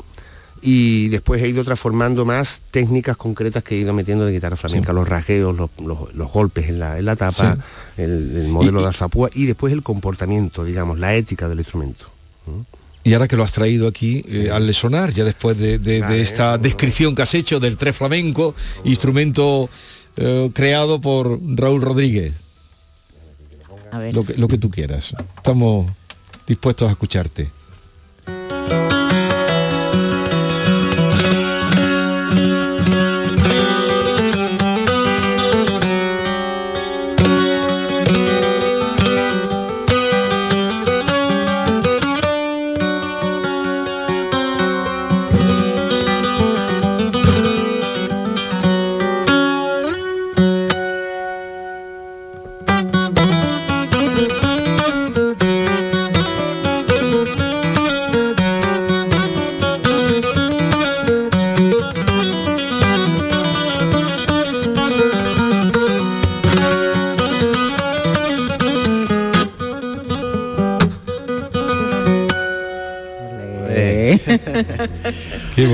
Speaker 16: y después he ido transformando más técnicas concretas que he ido metiendo de guitarra flamenca, los rajeos, los, los- los golpes en la, en la tapa, el, el modelo
Speaker 5: Y-
Speaker 16: de alzapúa y después el comportamiento, digamos, la ética del instrumento.
Speaker 5: Y ahora que lo has traído aquí, eh, al sonar, ya después de, de- de
Speaker 16: Vale,
Speaker 5: esta descripción que has hecho del tres flamenco, instrumento eh, creado por Raúl Rodríguez.
Speaker 17: A ver.
Speaker 5: Lo que, lo que tú quieras. Estamos dispuestos a escucharte.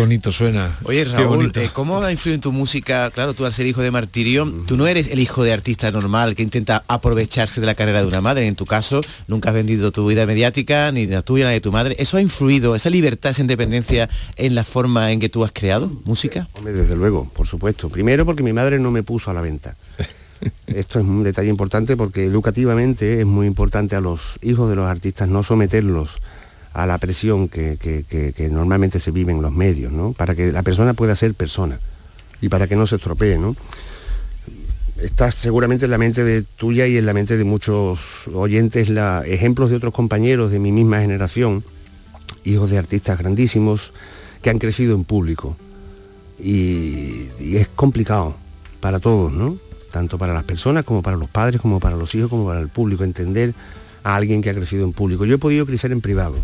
Speaker 5: Bonito suena.
Speaker 18: Oye, Raúl, eh, ¿cómo ha influido en tu música? Claro, tú al ser hijo de Martirio, tú no eres el hijo de artista normal que intenta aprovecharse de la carrera de una madre. En tu caso, nunca has vendido tu vida mediática, ni la tuya, ni de tu madre. ¿Eso ha influido, esa libertad, esa independencia, en la forma en que tú has creado música?
Speaker 16: Hombre, desde luego, por supuesto. Primero porque mi madre no me puso a la venta. Esto es un detalle importante porque educativamente es muy importante a los hijos de los artistas no someterlos a la presión que, que- que- normalmente se vive en los medios, ¿no? Para que la persona pueda ser persona y para que no se estropee, ¿no? Está seguramente en la mente de tuya y en la mente de muchos oyentes ejemplos de otros compañeros de mi misma generación, hijos de artistas grandísimos que han crecido en público. Y, y es complicado para todos, ¿no? Tanto para las personas como para los padres, como para los hijos, como para el público, entender a alguien que ha crecido en público. Yo he podido crecer en privado.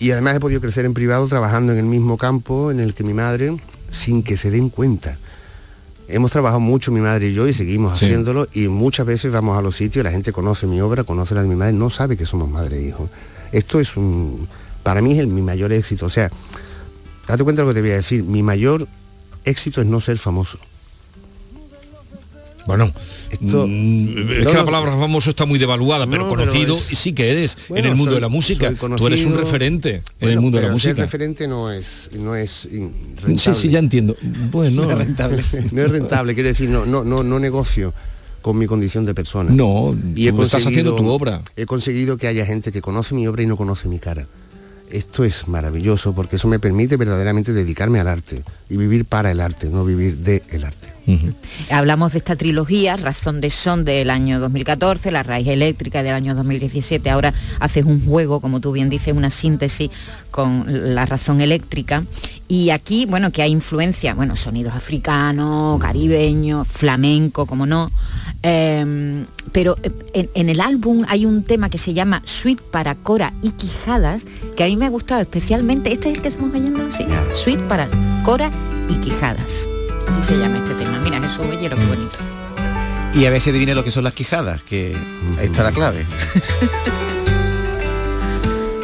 Speaker 16: Y además he podido crecer en privado trabajando en el mismo campo en el que mi madre, sin que se den cuenta. Hemos trabajado mucho mi madre y yo y seguimos
Speaker 5: Sí.
Speaker 16: haciéndolo y muchas veces vamos a los sitios, la gente conoce mi obra, conoce la de mi madre, no sabe que somos madre e hijo. Esto es un, para mí es el, mi mayor éxito. O sea, date cuenta de lo que te voy a decir, mi mayor éxito es no ser famoso.
Speaker 5: Bueno,
Speaker 16: Esto-
Speaker 5: mm, es
Speaker 16: no,
Speaker 5: que la
Speaker 16: no.
Speaker 5: palabra famoso está muy devaluada, pero
Speaker 16: No, pero
Speaker 5: conocido
Speaker 16: es-
Speaker 5: y sí que eres
Speaker 16: Bueno,
Speaker 5: en el mundo
Speaker 16: soy-
Speaker 5: de la música. Tú eres un
Speaker 16: conocido.
Speaker 5: referente en el mundo de la
Speaker 16: pero ser
Speaker 5: música.
Speaker 16: referente no es, no es
Speaker 5: Sí,
Speaker 16: rentable.
Speaker 5: sí, ya entiendo. Bueno,
Speaker 16: no es rentable, quiero decir, no, no, no, no negocio con mi condición de persona.
Speaker 5: No,
Speaker 16: y he
Speaker 5: estás haciendo tu obra.
Speaker 16: He conseguido que haya gente que conoce mi obra y no conoce mi cara. Esto es maravilloso porque eso me permite verdaderamente dedicarme al arte y vivir para el arte, no vivir de el arte.
Speaker 17: Hablamos de esta trilogía, Razón de Son del año 2014, La Raíz Eléctrica del año 2017. Ahora haces un juego, como tú bien dices, una síntesis con la razón eléctrica. Y aquí, bueno, que hay influencia, bueno, sonidos africanos, caribeños, flamenco, como no. Em, pero eh, en, en el álbum hay un tema que se llama Suite para Cora y Quijadas, que a mí me ha gustado especialmente. ¿Este es el que estamos oyendo? Sí, Suite para Cora y Quijadas. Así se llama este tema. Mira, Jesús Ollero, qué bonito.
Speaker 18: Y a veces adivina lo que son las quijadas, que ahí está la clave.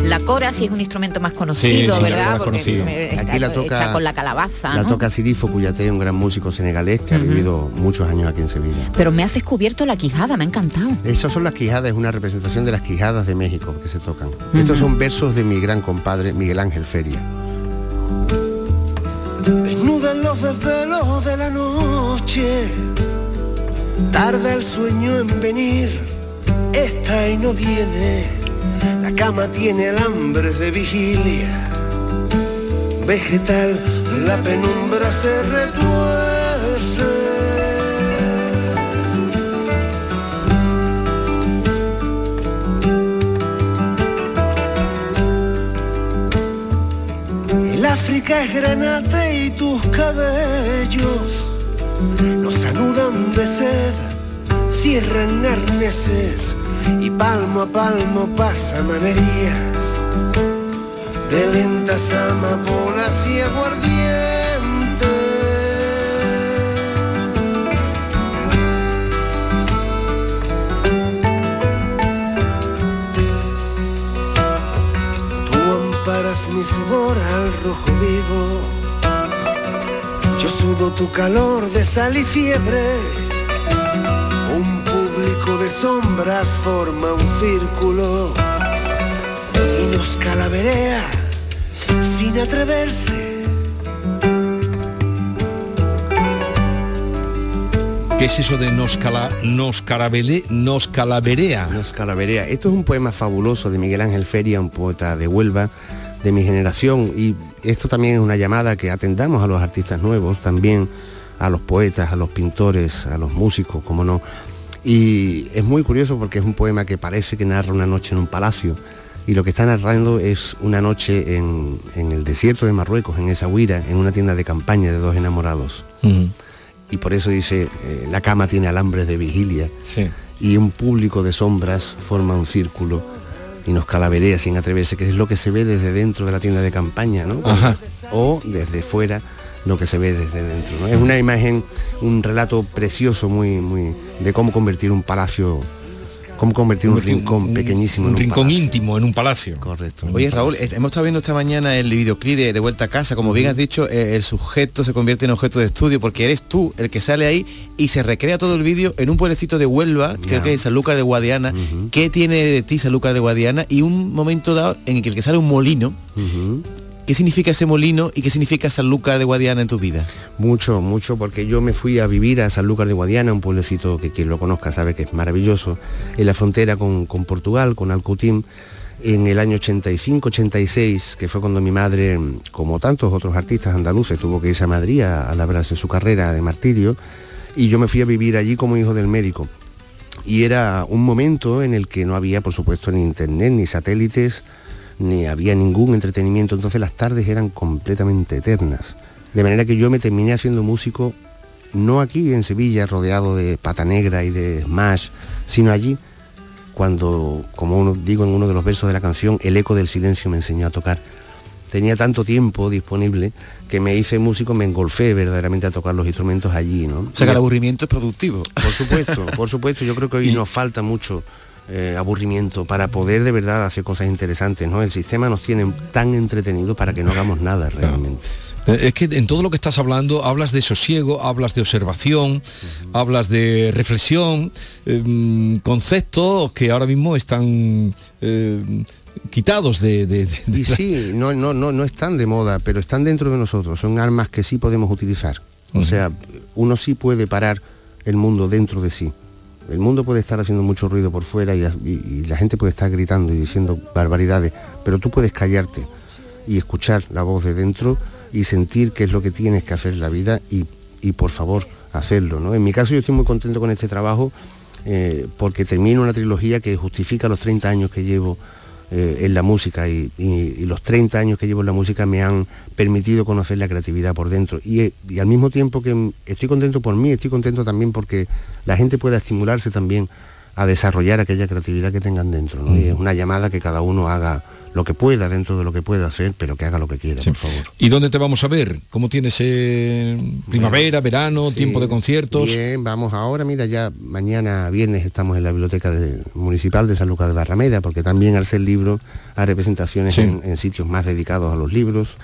Speaker 17: La cora sí es un instrumento más conocido,
Speaker 16: sí,
Speaker 17: ¿verdad? Porque
Speaker 16: conocido.
Speaker 17: está
Speaker 16: Aquí la
Speaker 17: hecha
Speaker 16: toca-
Speaker 17: con la calabaza,
Speaker 16: La
Speaker 17: ¿no?
Speaker 16: toca Sirifo Cuyate, un gran músico senegalés que ha vivido muchos años aquí en Sevilla.
Speaker 17: Pero me has descubierto la quijada, me ha encantado.
Speaker 16: Esas son las quijadas, es una representación de las quijadas de México que se tocan. Estos son versos de mi gran compadre Miguel Ángel Feria.
Speaker 15: Desnudan los desvelos de la noche, tarda el sueño en venir, esta y no viene, la cama tiene alambres de vigilia, vegetal, la penumbra se retuerce. El África es granate y tus cabellos nos anudan de sed, cierran arneses y palmo a palmo pasamanerías de lentas amapolas y aguardiente. Tú amparas mi sudor al rojo vivo. Yo sudo tu calor de sal y fiebre. De sombras forma un círculo y nos calaverea sin atreverse.
Speaker 5: ¿Qué es eso de nos, cala, nos, carabele, nos calaverea?
Speaker 16: Nos calaverea. Esto es un poema fabuloso de Miguel Ángel Feria, un poeta de Huelva de mi generación y esto también es una llamada que atendamos a los artistas nuevos, también a los poetas, a los pintores, a los músicos, como no. Y es muy curioso porque es un poema que parece que narra una noche en un palacio y lo que está narrando es una noche en, en el desierto de Marruecos, en esa huira, en una tienda de campaña de dos enamorados. Y por eso dice, eh, la cama tiene alambres de vigilia
Speaker 5: Sí.
Speaker 16: y un público de sombras forma un círculo y nos calaverea sin atreverse, que es lo que se ve desde dentro de la tienda de campaña, ¿no?
Speaker 5: Ajá.
Speaker 16: O desde fuera lo que se ve desde dentro. ¿no? Es una imagen, un relato precioso muy, muy de cómo convertir un palacio, cómo convertir un rincón
Speaker 5: un-
Speaker 16: pequeñísimo
Speaker 5: un
Speaker 16: en un
Speaker 5: rincón
Speaker 16: palacio.
Speaker 5: íntimo en un palacio.
Speaker 16: Correcto.
Speaker 18: Oye Raúl, hemos estado viendo esta mañana el videoclip de, de Vuelta a Casa, como bien has dicho, eh, el sujeto se convierte en objeto de estudio porque eres tú el que sale ahí y se recrea todo el vídeo en un pueblecito de Huelva, creo que es Sanlúcar de Guadiana. ¿Qué tiene de ti Sanlúcar de Guadiana? Y un momento dado en el que sale un molino. ¿Qué significa ese molino y qué significa Sanlúcar de Guadiana en tu vida?
Speaker 16: Mucho, mucho, porque yo me fui a vivir a Sanlúcar de Guadiana, un pueblecito que quien lo conozca sabe que es maravilloso, en la frontera con, Portugal, con Alcutín, en el año 85-86, que fue cuando mi madre, como tantos otros artistas andaluces, tuvo que irse a Madrid a, a labrarse su carrera de martirio, y yo me fui a vivir allí como hijo del médico. Y era un momento en el que no había, por supuesto, ni internet, ni satélites, ni había ningún entretenimiento, entonces las tardes eran completamente eternas. De manera que yo me terminé haciendo músico, no aquí en Sevilla, rodeado de pata negra y de smash, sino allí, cuando, como uno, digo en uno de los versos de la canción, el eco del silencio me enseñó a tocar. Tenía tanto tiempo disponible que me hice músico, me engolfé verdaderamente a tocar los instrumentos allí, ¿no?
Speaker 18: O sea que el aburrimiento es productivo.
Speaker 16: Por supuesto, por supuesto. Yo creo que hoy nos falta mucho eh, aburrimiento para poder de verdad hacer cosas interesantes, ¿no? El sistema nos tiene tan entretenidos para que no hagamos nada realmente.
Speaker 5: Eh, Es que en todo lo que estás hablando hablas de sosiego, hablas de observación, hablas de reflexión, eh, mm, conceptos que ahora mismo están eh, quitados de... de- de-
Speaker 16: Y sí, no, no, no, no están de moda, pero están dentro de nosotros. Son armas que sí podemos utilizar. O sea, uno sí puede parar el mundo dentro de sí. El mundo puede estar haciendo mucho ruido por fuera y, la gente puede estar gritando y diciendo barbaridades, pero tú puedes callarte y escuchar la voz de dentro y sentir qué es lo que tienes que hacer en la vida y, por favor hacerlo. ¿no? En mi caso yo estoy muy contento con este trabajo eh, porque termino una trilogía que justifica los 30 años que llevo eh, en la música y, los 30 años que llevo en la música me han permitido conocer la creatividad por dentro y, eh, al mismo tiempo que estoy contento por mí, estoy contento también porque la gente pueda estimularse también a desarrollar aquella creatividad que tengan dentro. ¿no? Y es una llamada que cada uno haga lo que pueda dentro de lo que pueda hacer, pero que haga lo que quiera, por favor.
Speaker 5: ¿Y dónde te vamos a ver? ¿Cómo tienes eh, primavera, verano,
Speaker 16: Sí,
Speaker 5: tiempo de conciertos?
Speaker 16: Bien, vamos ahora, mira, ya mañana viernes estamos en la biblioteca de- municipal de San Lucas de Barrameda, porque también al ser libro hay representaciones
Speaker 5: Sí.
Speaker 16: en, en sitios más dedicados a los libros.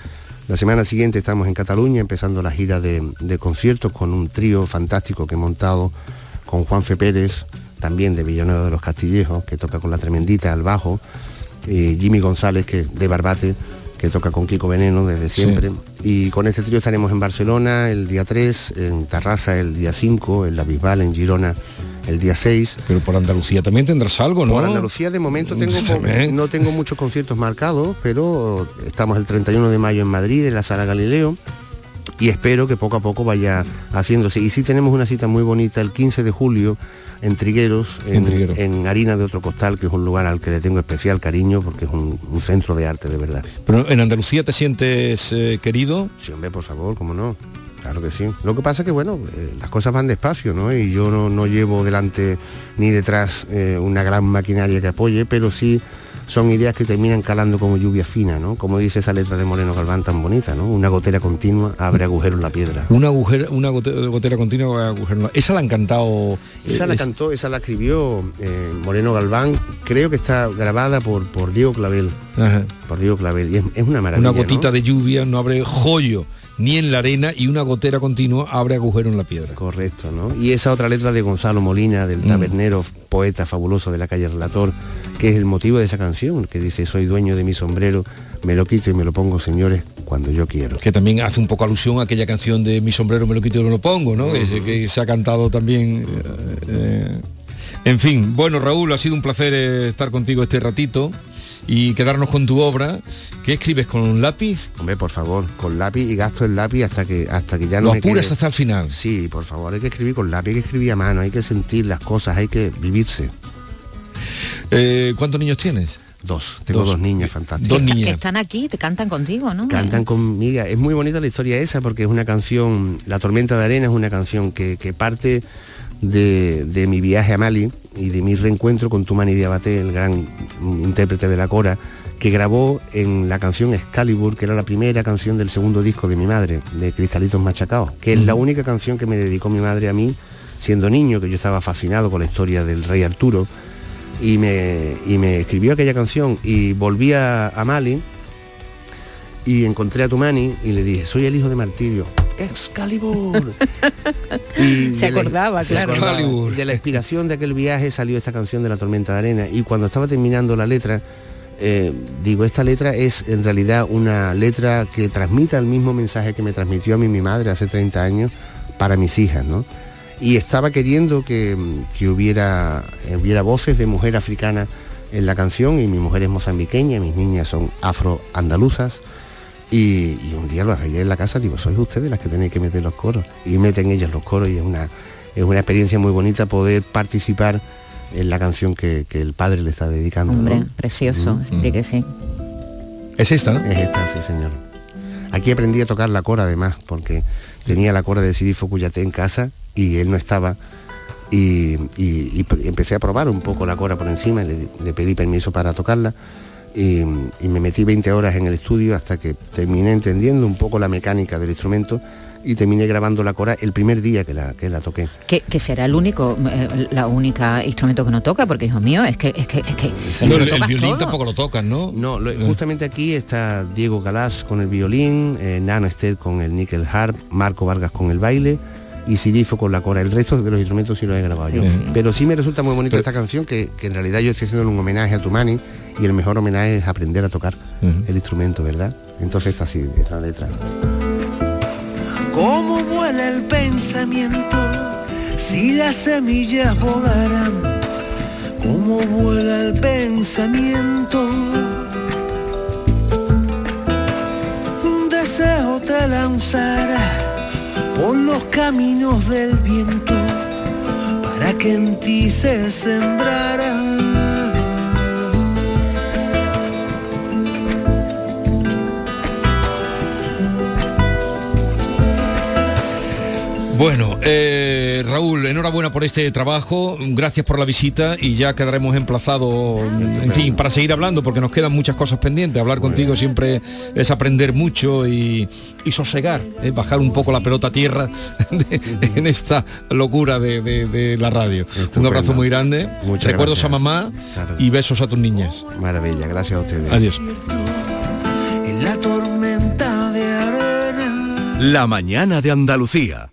Speaker 16: La semana siguiente estamos en Cataluña empezando la gira de, de conciertos con un trío fantástico que he montado con Juan Fe Pérez, también de Villanueva de los Castillejos, que toca con la tremendita al bajo, y Jimmy González, que de Barbate, que toca con Kiko Veneno desde siempre. Y con este trío estaremos en Barcelona el día 3, en Tarrasa el día 5, en La Bisbal, en Girona el día 6.
Speaker 5: Pero por Andalucía también tendrás algo, ¿no?
Speaker 16: Por Andalucía de momento tengo
Speaker 5: También.
Speaker 16: no tengo muchos conciertos marcados, pero estamos el 31 de mayo en Madrid, en la Sala Galileo, y espero que poco a poco vaya haciéndose. Y sí tenemos una cita muy bonita el 15 de julio en Trigueros, en,
Speaker 5: En
Speaker 16: Harina de Otro Costal, que es un lugar al que le tengo especial cariño porque es un, un centro de arte de verdad.
Speaker 5: Pero en Andalucía te sientes eh, querido.
Speaker 16: Sí, hombre, por favor, cómo no. Claro que sí. Lo que pasa es que, bueno, eh, las cosas van despacio, ¿no? Y yo no, no llevo delante ni detrás eh, una gran maquinaria que apoye, pero sí son ideas que terminan calando como lluvia fina, ¿no? Como dice esa letra de Moreno Galván tan bonita, ¿no? Una gotera continua abre agujero en la piedra.
Speaker 5: Una agujera, una gote- gotera continua, agujero en la- Esa la han cantado.
Speaker 16: Esa
Speaker 5: eh,
Speaker 16: la
Speaker 5: es-
Speaker 16: cantó, esa la escribió eh, Moreno Galván, creo que está grabada por, por Diego Clavel.
Speaker 5: Ajá.
Speaker 16: Por Diego Clavel. Y es, es una maravilla.
Speaker 5: Una gotita
Speaker 16: ¿no?
Speaker 5: de lluvia no abre joyo ni en la arena y una gotera continua abre agujero en la piedra.
Speaker 16: Correcto, ¿no? Y esa otra letra de Gonzalo Molina, del
Speaker 5: Mm.
Speaker 16: tabernero, poeta fabuloso de la calle Relator, que es el motivo de esa canción, que dice, soy dueño de mi sombrero, me lo quito y me lo pongo, señores, cuando yo quiero.
Speaker 5: Que también hace un poco alusión a aquella canción de Mi sombrero me lo quito y me lo pongo, ¿no? Que se- que, se ha cantado también. eh, eh. En fin, bueno Raúl, ha sido un placer eh, estar contigo este ratito y quedarnos con tu obra. ¿Qué escribes con un lápiz?
Speaker 16: Hombre, por favor, con lápiz y gasto el lápiz hasta que hasta que ya no
Speaker 5: Lo
Speaker 16: me
Speaker 5: apuras
Speaker 16: quede-
Speaker 5: hasta el final.
Speaker 16: Sí, por favor, hay que escribir con lápiz, hay que escribir a mano, hay que sentir las cosas, hay que vivirse.
Speaker 5: Eh, ¿Cuántos niños tienes?
Speaker 16: Dos, tengo
Speaker 5: Dos.
Speaker 16: dos, niñas fantásticas.
Speaker 5: Dos
Speaker 17: Que
Speaker 5: niñas.
Speaker 17: están aquí, te cantan contigo, ¿no?
Speaker 16: Cantan conmigo. Es muy bonita la historia esa porque es una canción, La tormenta de arena es una canción que, que parte de, de mi viaje a Mali y de mi reencuentro con Tumani Diabaté, el gran intérprete de la cora, que grabó en la canción Excalibur, que era la primera canción del segundo disco de mi madre, de Cristalitos Machacados, que es la única canción que me dedicó mi madre a mí siendo niño, que yo estaba fascinado con la historia del rey Arturo, y me, y me escribió aquella canción y volví a, a Mali y encontré a Tumani y le dije, soy el hijo de Martirio. Excalibur. Y
Speaker 17: Se
Speaker 16: la-
Speaker 17: acordaba,
Speaker 16: se
Speaker 17: claro.
Speaker 16: acordaba.
Speaker 5: Excalibur.
Speaker 16: De la inspiración de aquel viaje salió esta canción de la tormenta de arena y cuando estaba terminando la letra, eh, digo, esta letra es en realidad una letra que transmita el mismo mensaje que me transmitió a mí mi madre hace 30 años para mis hijas, ¿no? Y estaba queriendo que, que hubiera, hubiera voces de mujer africana en la canción y mi mujer es mozambiqueña, mis niñas son afroandaluzas. Y, y un día lo arreglé en la casa, digo, sois ustedes las que tenéis que meter los coros. Y meten ellas los coros y es una, es una experiencia muy bonita poder participar en la canción que, que el padre le está dedicando.
Speaker 17: Hombre,
Speaker 16: ¿no?
Speaker 17: precioso,
Speaker 16: Mm.
Speaker 17: sí que sí.
Speaker 5: Es esta, ¿no?
Speaker 16: Es esta, sí señor. Aquí aprendí a tocar la cora además, porque tenía la cora de Sidifo Cuyate en casa y él no estaba. Y, y- empecé a probar un poco la cora por encima, y le, le pedí permiso para tocarla y, y me metí 20 horas en el estudio hasta que terminé entendiendo un poco la mecánica del instrumento y terminé grabando la cora el primer día que la, que la toqué.
Speaker 17: Que, que será el único, eh, la única instrumento que no toca, porque hijo mío, es que es que es que, es que
Speaker 5: No,
Speaker 17: lo
Speaker 5: el, violín
Speaker 17: todo.
Speaker 5: tampoco lo tocan, ¿no?
Speaker 16: No, lo- justamente aquí está Diego Galás con el violín, eh, Nano Estel con el nickel harp, Marco Vargas con el baile y Sidifo con la cora. El resto de los instrumentos sí los he grabado yo.
Speaker 5: Sí, sí.
Speaker 16: Pero sí me resulta muy bonita esta canción que, que en realidad yo estoy haciendo un homenaje a Tumani y el mejor homenaje es aprender a tocar el instrumento, ¿verdad? Entonces esta sí, esta letra.
Speaker 15: cómo vuela el pensamiento si las semillas volaran, cómo vuela el pensamiento. Un deseo te lanzara por los caminos del viento para que en ti se sembrara.
Speaker 5: Bueno, eh, Raúl, enhorabuena por este trabajo, gracias por la visita y ya quedaremos emplazados, en fin, para seguir hablando porque nos quedan muchas cosas pendientes. Hablar contigo siempre es aprender mucho y, y sosegar, eh, bajar un poco la pelota a tierra de- en esta locura de, de- de la radio. Un abrazo muy grande,
Speaker 16: Muchas
Speaker 5: recuerdos
Speaker 16: gracias.
Speaker 5: a mamá
Speaker 16: Claro.
Speaker 5: y besos a tus niñas.
Speaker 16: Maravilla, gracias a ustedes.
Speaker 5: Adiós.
Speaker 15: La
Speaker 19: mañana de Andalucía.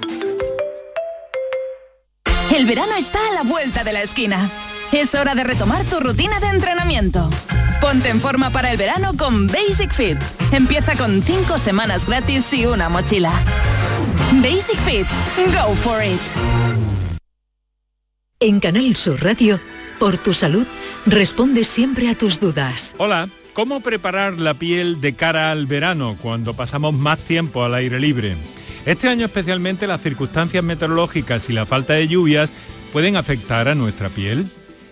Speaker 2: El verano está a la vuelta de la esquina. Es hora de retomar tu rutina de entrenamiento. Ponte en forma para el verano con Basic Fit. Empieza con 5 semanas gratis y una mochila. Basic Fit. Go for it.
Speaker 4: En Canal Sur Radio, por tu salud, responde siempre a tus dudas.
Speaker 20: Hola, ¿cómo preparar la piel de cara al verano cuando pasamos más tiempo al aire libre? Este año especialmente las circunstancias meteorológicas y la falta de lluvias pueden afectar a nuestra piel.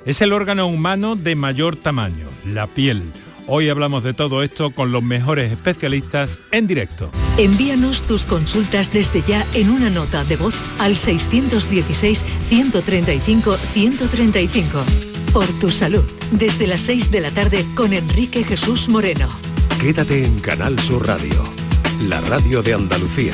Speaker 20: Es el órgano humano de mayor tamaño, la piel. Hoy hablamos de todo esto con los mejores especialistas en directo.
Speaker 4: Envíanos tus consultas desde ya en una nota de voz al 616-135-135. Por tu salud, desde las 6 de la tarde con Enrique Jesús Moreno.
Speaker 19: Quédate en Canal Sur Radio, la radio de Andalucía.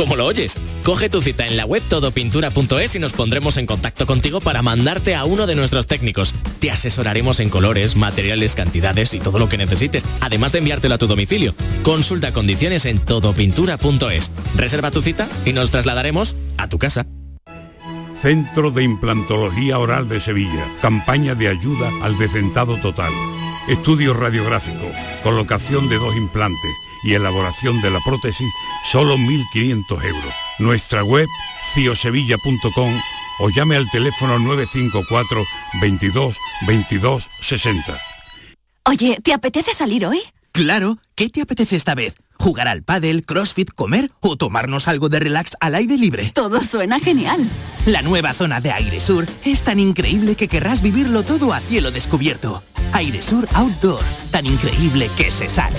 Speaker 21: ¿Cómo lo oyes? Coge tu cita en la web todopintura.es y nos pondremos en contacto contigo para mandarte a uno de nuestros técnicos. Te asesoraremos en colores, materiales, cantidades y todo lo que necesites, además de enviártelo a tu domicilio. Consulta condiciones en todopintura.es. Reserva tu cita y nos trasladaremos a tu casa.
Speaker 22: Centro de Implantología Oral de Sevilla. Campaña de ayuda al decentado total. Estudio radiográfico. Colocación de dos implantes y elaboración de la prótesis, solo 1.500 euros. Nuestra web, ciosevilla.com o llame al teléfono 954 22 22 60.
Speaker 23: Oye, ¿te apetece salir hoy?
Speaker 24: Claro, ¿qué te apetece esta vez? ¿Jugar al pádel, crossfit, comer o tomarnos algo de relax al aire libre?
Speaker 23: Todo suena genial.
Speaker 24: La nueva zona de Aire Sur es tan increíble que querrás vivirlo todo a cielo descubierto. Aire Sur Outdoor, tan increíble que se sale.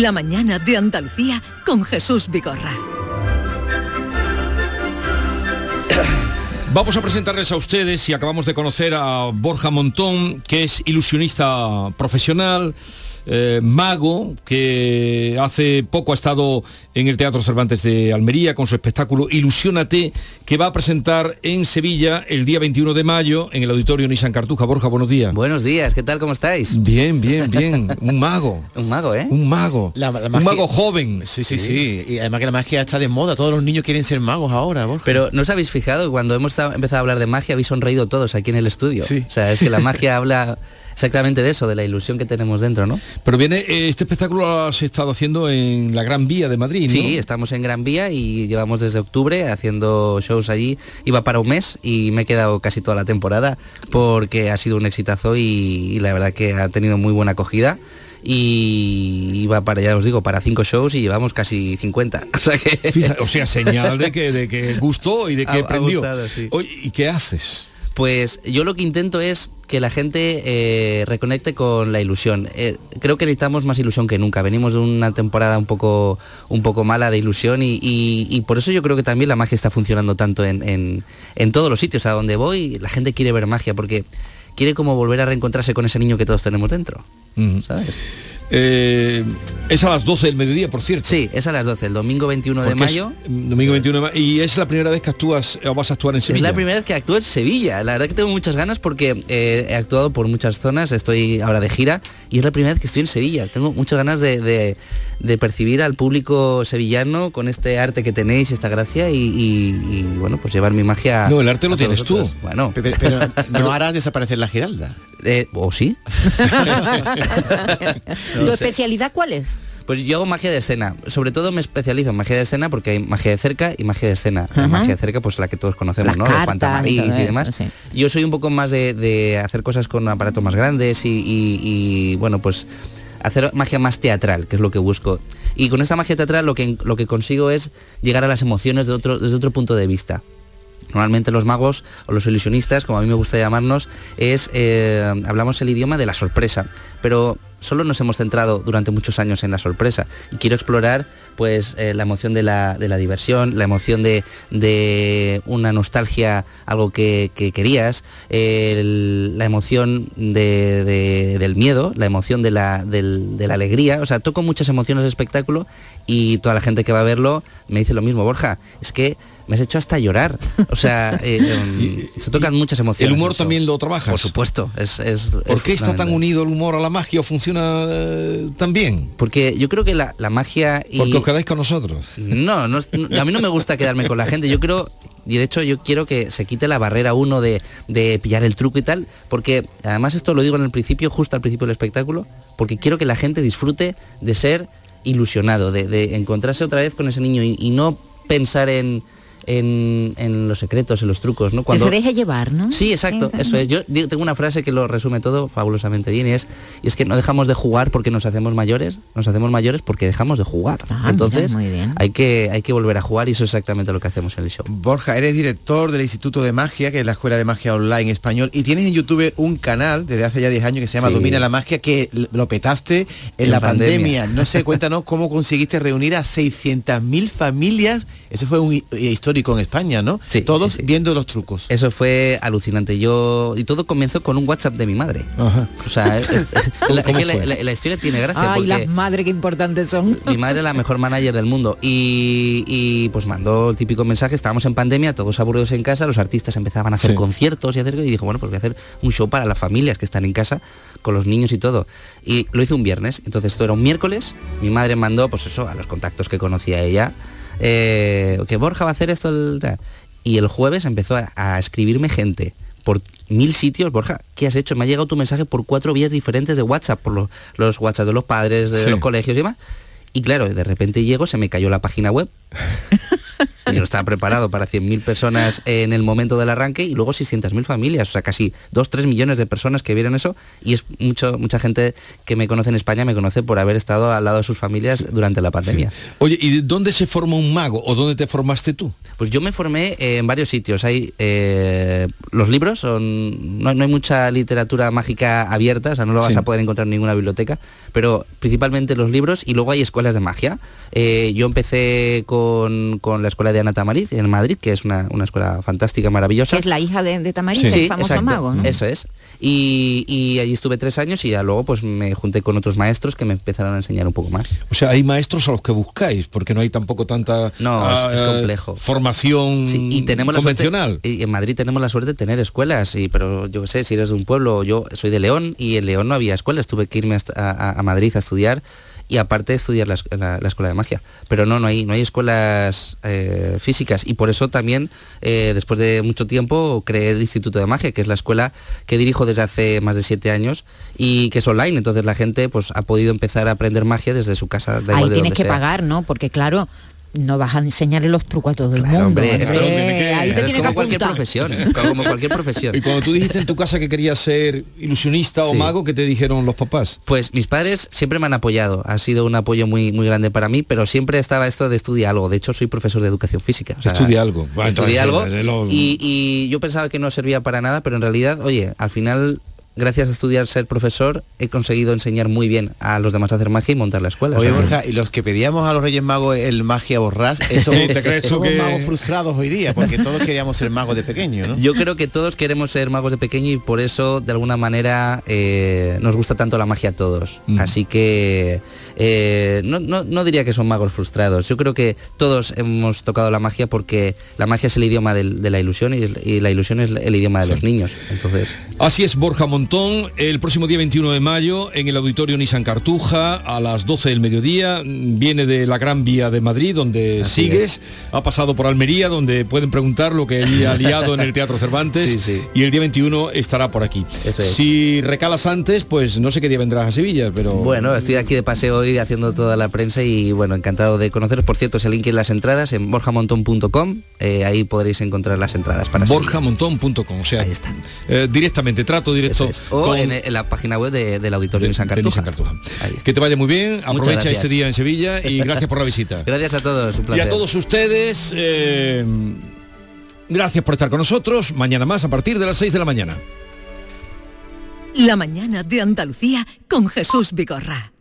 Speaker 4: La mañana de Andalucía con Jesús Vigorra.
Speaker 5: Vamos a presentarles a ustedes y acabamos de conocer a Borja Montón, que es ilusionista profesional, eh, mago que hace poco ha estado en el Teatro Cervantes de Almería con su espectáculo Ilusiónate, que va a presentar en Sevilla el día 21 de mayo en el Auditorio Nissan Cartuja. Borja, buenos días.
Speaker 25: Buenos días, ¿qué tal? ¿Cómo estáis?
Speaker 5: Bien, bien, bien. Un mago.
Speaker 25: Un mago, ¿eh?
Speaker 5: Un mago.
Speaker 26: La- la
Speaker 5: Un mago joven.
Speaker 26: Sí, sí, sí. Y además que la magia está de moda. Todos los niños quieren ser magos ahora, Borja.
Speaker 25: Pero ¿no os habéis fijado? Cuando hemos empezado a hablar de magia habéis sonreído todos aquí en el estudio. O sea, es que la magia habla exactamente de eso, de la ilusión que tenemos dentro, ¿no?
Speaker 5: Pero viene, eh, este espectáculo lo has estado haciendo en la Gran Vía de Madrid, ¿no?
Speaker 25: Sí, estamos en Gran Vía y llevamos desde octubre haciendo shows allí. Iba para un mes y me he quedado casi toda la temporada porque ha sido un exitazo y, y la verdad que ha tenido muy buena acogida. Y iba para, ya os digo, para cinco shows y llevamos casi 50. O sea que...
Speaker 5: Fija- o sea, señal de que, de que gustó y de que
Speaker 25: Ha- ha
Speaker 5: prendió.
Speaker 25: gustado, sí.
Speaker 5: Oye, ¿y qué haces?
Speaker 25: Pues yo lo que intento es que la gente eh, reconecte con la ilusión. Eh, creo que necesitamos más ilusión que nunca. Venimos de una temporada un poco, un poco mala de ilusión y, y- y por eso yo creo que también la magia está funcionando tanto en, en- en todos los sitios. A donde voy, la gente quiere ver magia porque quiere como volver a reencontrarse con ese niño que todos tenemos dentro. ¿Sabes?
Speaker 5: Eh, es a las 12 del mediodía, por cierto.
Speaker 25: Sí, es a las 12, el domingo 21 de
Speaker 5: Porque es,
Speaker 25: mayo.
Speaker 5: domingo 21 de mayo. Y es la primera vez que actúas o vas a actuar en
Speaker 25: Es
Speaker 5: Sevilla.
Speaker 25: la primera vez que actúo en Sevilla. La verdad que tengo muchas ganas porque eh, he actuado por muchas zonas, estoy ahora de gira y es la primera vez que estoy en Sevilla. Tengo muchas ganas de, de- de percibir al público sevillano con este arte que tenéis, esta gracia y, y- y, bueno, pues llevar mi magia.
Speaker 5: No, el arte lo tienes tú.
Speaker 25: Bueno,
Speaker 26: Pero, pero no harás desaparecer la Giralda.
Speaker 25: eh, ¿O sí?
Speaker 27: ¿Tu
Speaker 25: sé.
Speaker 27: especialidad cuál es?
Speaker 25: Pues yo hago magia de escena. Sobre todo me especializo en magia de escena porque hay magia de cerca y magia de escena. La magia de cerca, pues la que todos conocemos,
Speaker 27: Las
Speaker 25: ¿no?
Speaker 27: Cartas y
Speaker 25: y,
Speaker 27: eso,
Speaker 25: demás.
Speaker 27: sí.
Speaker 25: Yo soy un poco más de, de hacer cosas con aparatos más grandes y, y- y, bueno, pues hacer magia más teatral, que es lo que busco. Y con esta magia teatral lo que, lo que consigo es llegar a las emociones otro, desde otro punto de vista. Normalmente los magos o los ilusionistas, como a mí me gusta llamarnos, es eh, hablamos el idioma de la sorpresa, pero solo nos hemos centrado durante muchos años en la sorpresa y quiero explorar pues eh, la emoción de la, de la diversión, la emoción de, de una nostalgia, algo que, que querías, el- la emoción de- de- del miedo, la emoción de la, del- de la alegría, o sea, toco muchas emociones de espectáculo y toda la gente que va a verlo me dice lo mismo, Borja, es que me has hecho hasta llorar. O sea, eh, em, se tocan muchas emociones.
Speaker 5: ¿El humor
Speaker 25: eso.
Speaker 5: también lo trabajas?
Speaker 25: Por supuesto. Es, es-
Speaker 5: ¿Por
Speaker 25: es
Speaker 5: qué está tan unido el humor a la magia o funciona eh, tan bien?
Speaker 25: Porque yo creo que la, la magia y...
Speaker 5: Quedáis con nosotros.
Speaker 25: No, no, a mí no me gusta quedarme con la gente. Yo creo, y de hecho yo quiero que se quite la barrera uno de, de pillar el truco y tal, porque además esto lo digo en el principio, justo al principio del espectáculo, porque quiero que la gente disfrute de ser ilusionado, de, de encontrarse otra vez con ese niño y, y no pensar en, en, en los secretos, en los trucos, ¿no?
Speaker 27: Que se deje llevar, ¿no?
Speaker 25: Sí, exacto, eso es. Yo digo- tengo una frase que lo resume todo fabulosamente bien y es, y es que no dejamos de jugar porque nos hacemos mayores, nos hacemos mayores porque dejamos de jugar.
Speaker 27: Ah,
Speaker 25: Entonces,
Speaker 27: mira, muy bien.
Speaker 25: hay que hay que volver a jugar y eso es exactamente lo que hacemos en el show.
Speaker 26: Borja, eres director del Instituto de Magia, que es la Escuela de Magia Online español, y tienes en YouTube un canal desde hace ya 10 años que se llama
Speaker 25: Sí.
Speaker 26: Domina la Magia, que lo petaste en,
Speaker 25: En
Speaker 26: la pandemia.
Speaker 25: pandemia.
Speaker 26: No sé, cuéntanos cómo conseguiste reunir a 600.000 familias. Eso fue un hi- eh, histórico en España, ¿no? Todos viendo los trucos.
Speaker 25: Eso fue alucinante. Yo y todo comenzó con un WhatsApp de mi madre. O sea, es- es- la,
Speaker 27: ¿Cómo
Speaker 25: es que la-
Speaker 27: fue?
Speaker 25: la- la historia tiene gracia
Speaker 27: Ay, las madres que importantes son.
Speaker 25: mi madre es la mejor manager del mundo y, y, pues mandó el típico mensaje, estábamos en pandemia, todos aburridos en casa, los artistas empezaban a hacer
Speaker 5: Sí.
Speaker 25: conciertos y hacer y dijo, bueno, pues voy a hacer un show para las familias que están en casa con los niños y todo. Y lo hice un viernes, entonces esto era un miércoles, mi madre mandó pues eso a los contactos que conocía ella, eh, que Borja va a hacer esto el y el jueves empezó a, a escribirme gente por mil sitios, Borja, ¿qué has hecho? Me ha llegado tu mensaje por cuatro vías diferentes de WhatsApp, por los, los WhatsApp de los padres, de
Speaker 5: Sí.
Speaker 25: los colegios y demás. Y claro, de repente llego, se me cayó la página web. Yo estaba preparado para 100.000 personas en el momento del arranque y luego 600.000 familias, o sea, casi 2-3 millones de personas que vieron eso y es mucho mucha gente que me conoce en España me conoce por haber estado al lado de sus familias durante la pandemia.
Speaker 5: Oye, ¿y de dónde se forma un mago o dónde te formaste tú?
Speaker 25: Pues yo me formé eh, en varios sitios. Hay eh, los libros, son, no, no hay mucha literatura mágica abierta, o sea, no lo vas
Speaker 5: Sí.
Speaker 25: a poder encontrar en ninguna biblioteca, pero principalmente los libros y luego hay escuelas de magia. Eh, yo empecé con, con la escuela de de Ana Tamariz en Madrid, que es una, una escuela fantástica, maravillosa.
Speaker 27: Es la hija de, de Tamariz, el famoso
Speaker 25: exacto,
Speaker 27: mago, ¿no?
Speaker 25: Eso es. Y, y allí estuve tres años y ya luego pues me junté con otros maestros que me empezaron a enseñar un poco más.
Speaker 5: O sea, hay maestros a los que buscáis, porque no hay tampoco tanta
Speaker 25: No,
Speaker 5: ah,
Speaker 25: es, es
Speaker 5: eh,
Speaker 25: complejo.
Speaker 5: formación
Speaker 25: Sí, y tenemos la suerte-
Speaker 5: convencional.
Speaker 25: y en Madrid tenemos la suerte de tener escuelas, y, pero yo qué sé, si eres de un pueblo, yo soy de León y en León no había escuelas, tuve que irme hasta- a, a- a Madrid a estudiar y aparte estudiar la, es- la- la escuela de magia. Pero no, no hay, no hay escuelas eh, físicas y por eso también, eh, después de mucho tiempo, creé el Instituto de Magia, que es la escuela que dirijo desde hace más de siete años y que es online, entonces la gente pues ha podido empezar a aprender magia desde su casa. da
Speaker 27: Ahí
Speaker 25: igual de
Speaker 27: tienes que
Speaker 25: sea.
Speaker 27: pagar, ¿no? Porque claro, no vas a enseñarle los trucos a todo el mundo.
Speaker 25: hombre, esto
Speaker 27: hombre. ahí te
Speaker 25: es
Speaker 27: tienes que
Speaker 25: como cualquier profesión, como cualquier profesión.
Speaker 5: Y cuando tú dijiste en tu casa que querías ser ilusionista o mago, ¿qué te dijeron los papás?
Speaker 25: Pues mis padres siempre me han apoyado, ha sido un apoyo muy muy grande para mí, pero siempre estaba esto de estudiar algo. De hecho, soy profesor de educación física. o sea,
Speaker 5: Estudia algo.
Speaker 25: Estudié algo
Speaker 5: eh,
Speaker 25: y yo pensaba que no servía para nada, pero en realidad, oye, al final, gracias a estudiar ser profesor, he conseguido enseñar muy bien a los demás a hacer magia y montar la escuela.
Speaker 26: Oye, Borja, y los que pedíamos a los Reyes Magos el magia borrás, eso
Speaker 25: Sí, ¿te crees
Speaker 26: somos
Speaker 25: que-
Speaker 26: magos frustrados hoy día, porque todos queríamos ser magos de pequeño, ¿no?
Speaker 25: Yo creo que todos queremos ser magos de pequeño y por eso de alguna manera eh, nos gusta tanto la magia a todos.
Speaker 5: Mm.
Speaker 25: Así que eh, no, no- no diría que son magos frustrados. Yo creo que todos hemos tocado la magia porque la magia es el idioma de, la ilusión y, la ilusión es el idioma de los niños. Entonces,
Speaker 5: Así es, Borja Montón, el próximo día 21 de mayo en el Auditorio Nissan Cartuja a las 12 del mediodía. mm, Viene de la Gran Vía de Madrid, donde
Speaker 25: Así
Speaker 5: sigues. Ha pasado por Almería, donde pueden preguntar lo que él ha liado en el Teatro Cervantes.
Speaker 25: Sí, sí.
Speaker 5: Y el día 21 estará por aquí.
Speaker 25: Eso es.
Speaker 5: Si recalas antes, pues no sé qué día vendrás a Sevilla, pero...
Speaker 25: bueno, estoy aquí de paseo hoy haciendo toda la prensa y bueno, encantado de conoceros. Por cierto, alguien quiere las entradas en borjamontón.com, eh, ahí podréis encontrar las entradas para
Speaker 5: borjamontón.com, o sea, eh, directamente, trato directo
Speaker 25: O
Speaker 5: con-
Speaker 25: en, en la página web de- del Auditorio de, San Cartuja.
Speaker 5: Que te vaya muy bien, aprovecha este día en Sevilla y gracias por la visita.
Speaker 25: Gracias a todos, un
Speaker 5: Y a todos ustedes, eh, gracias por estar con nosotros. Mañana más a partir de las 6 de la mañana.
Speaker 4: La mañana de Andalucía con Jesús Vigorra.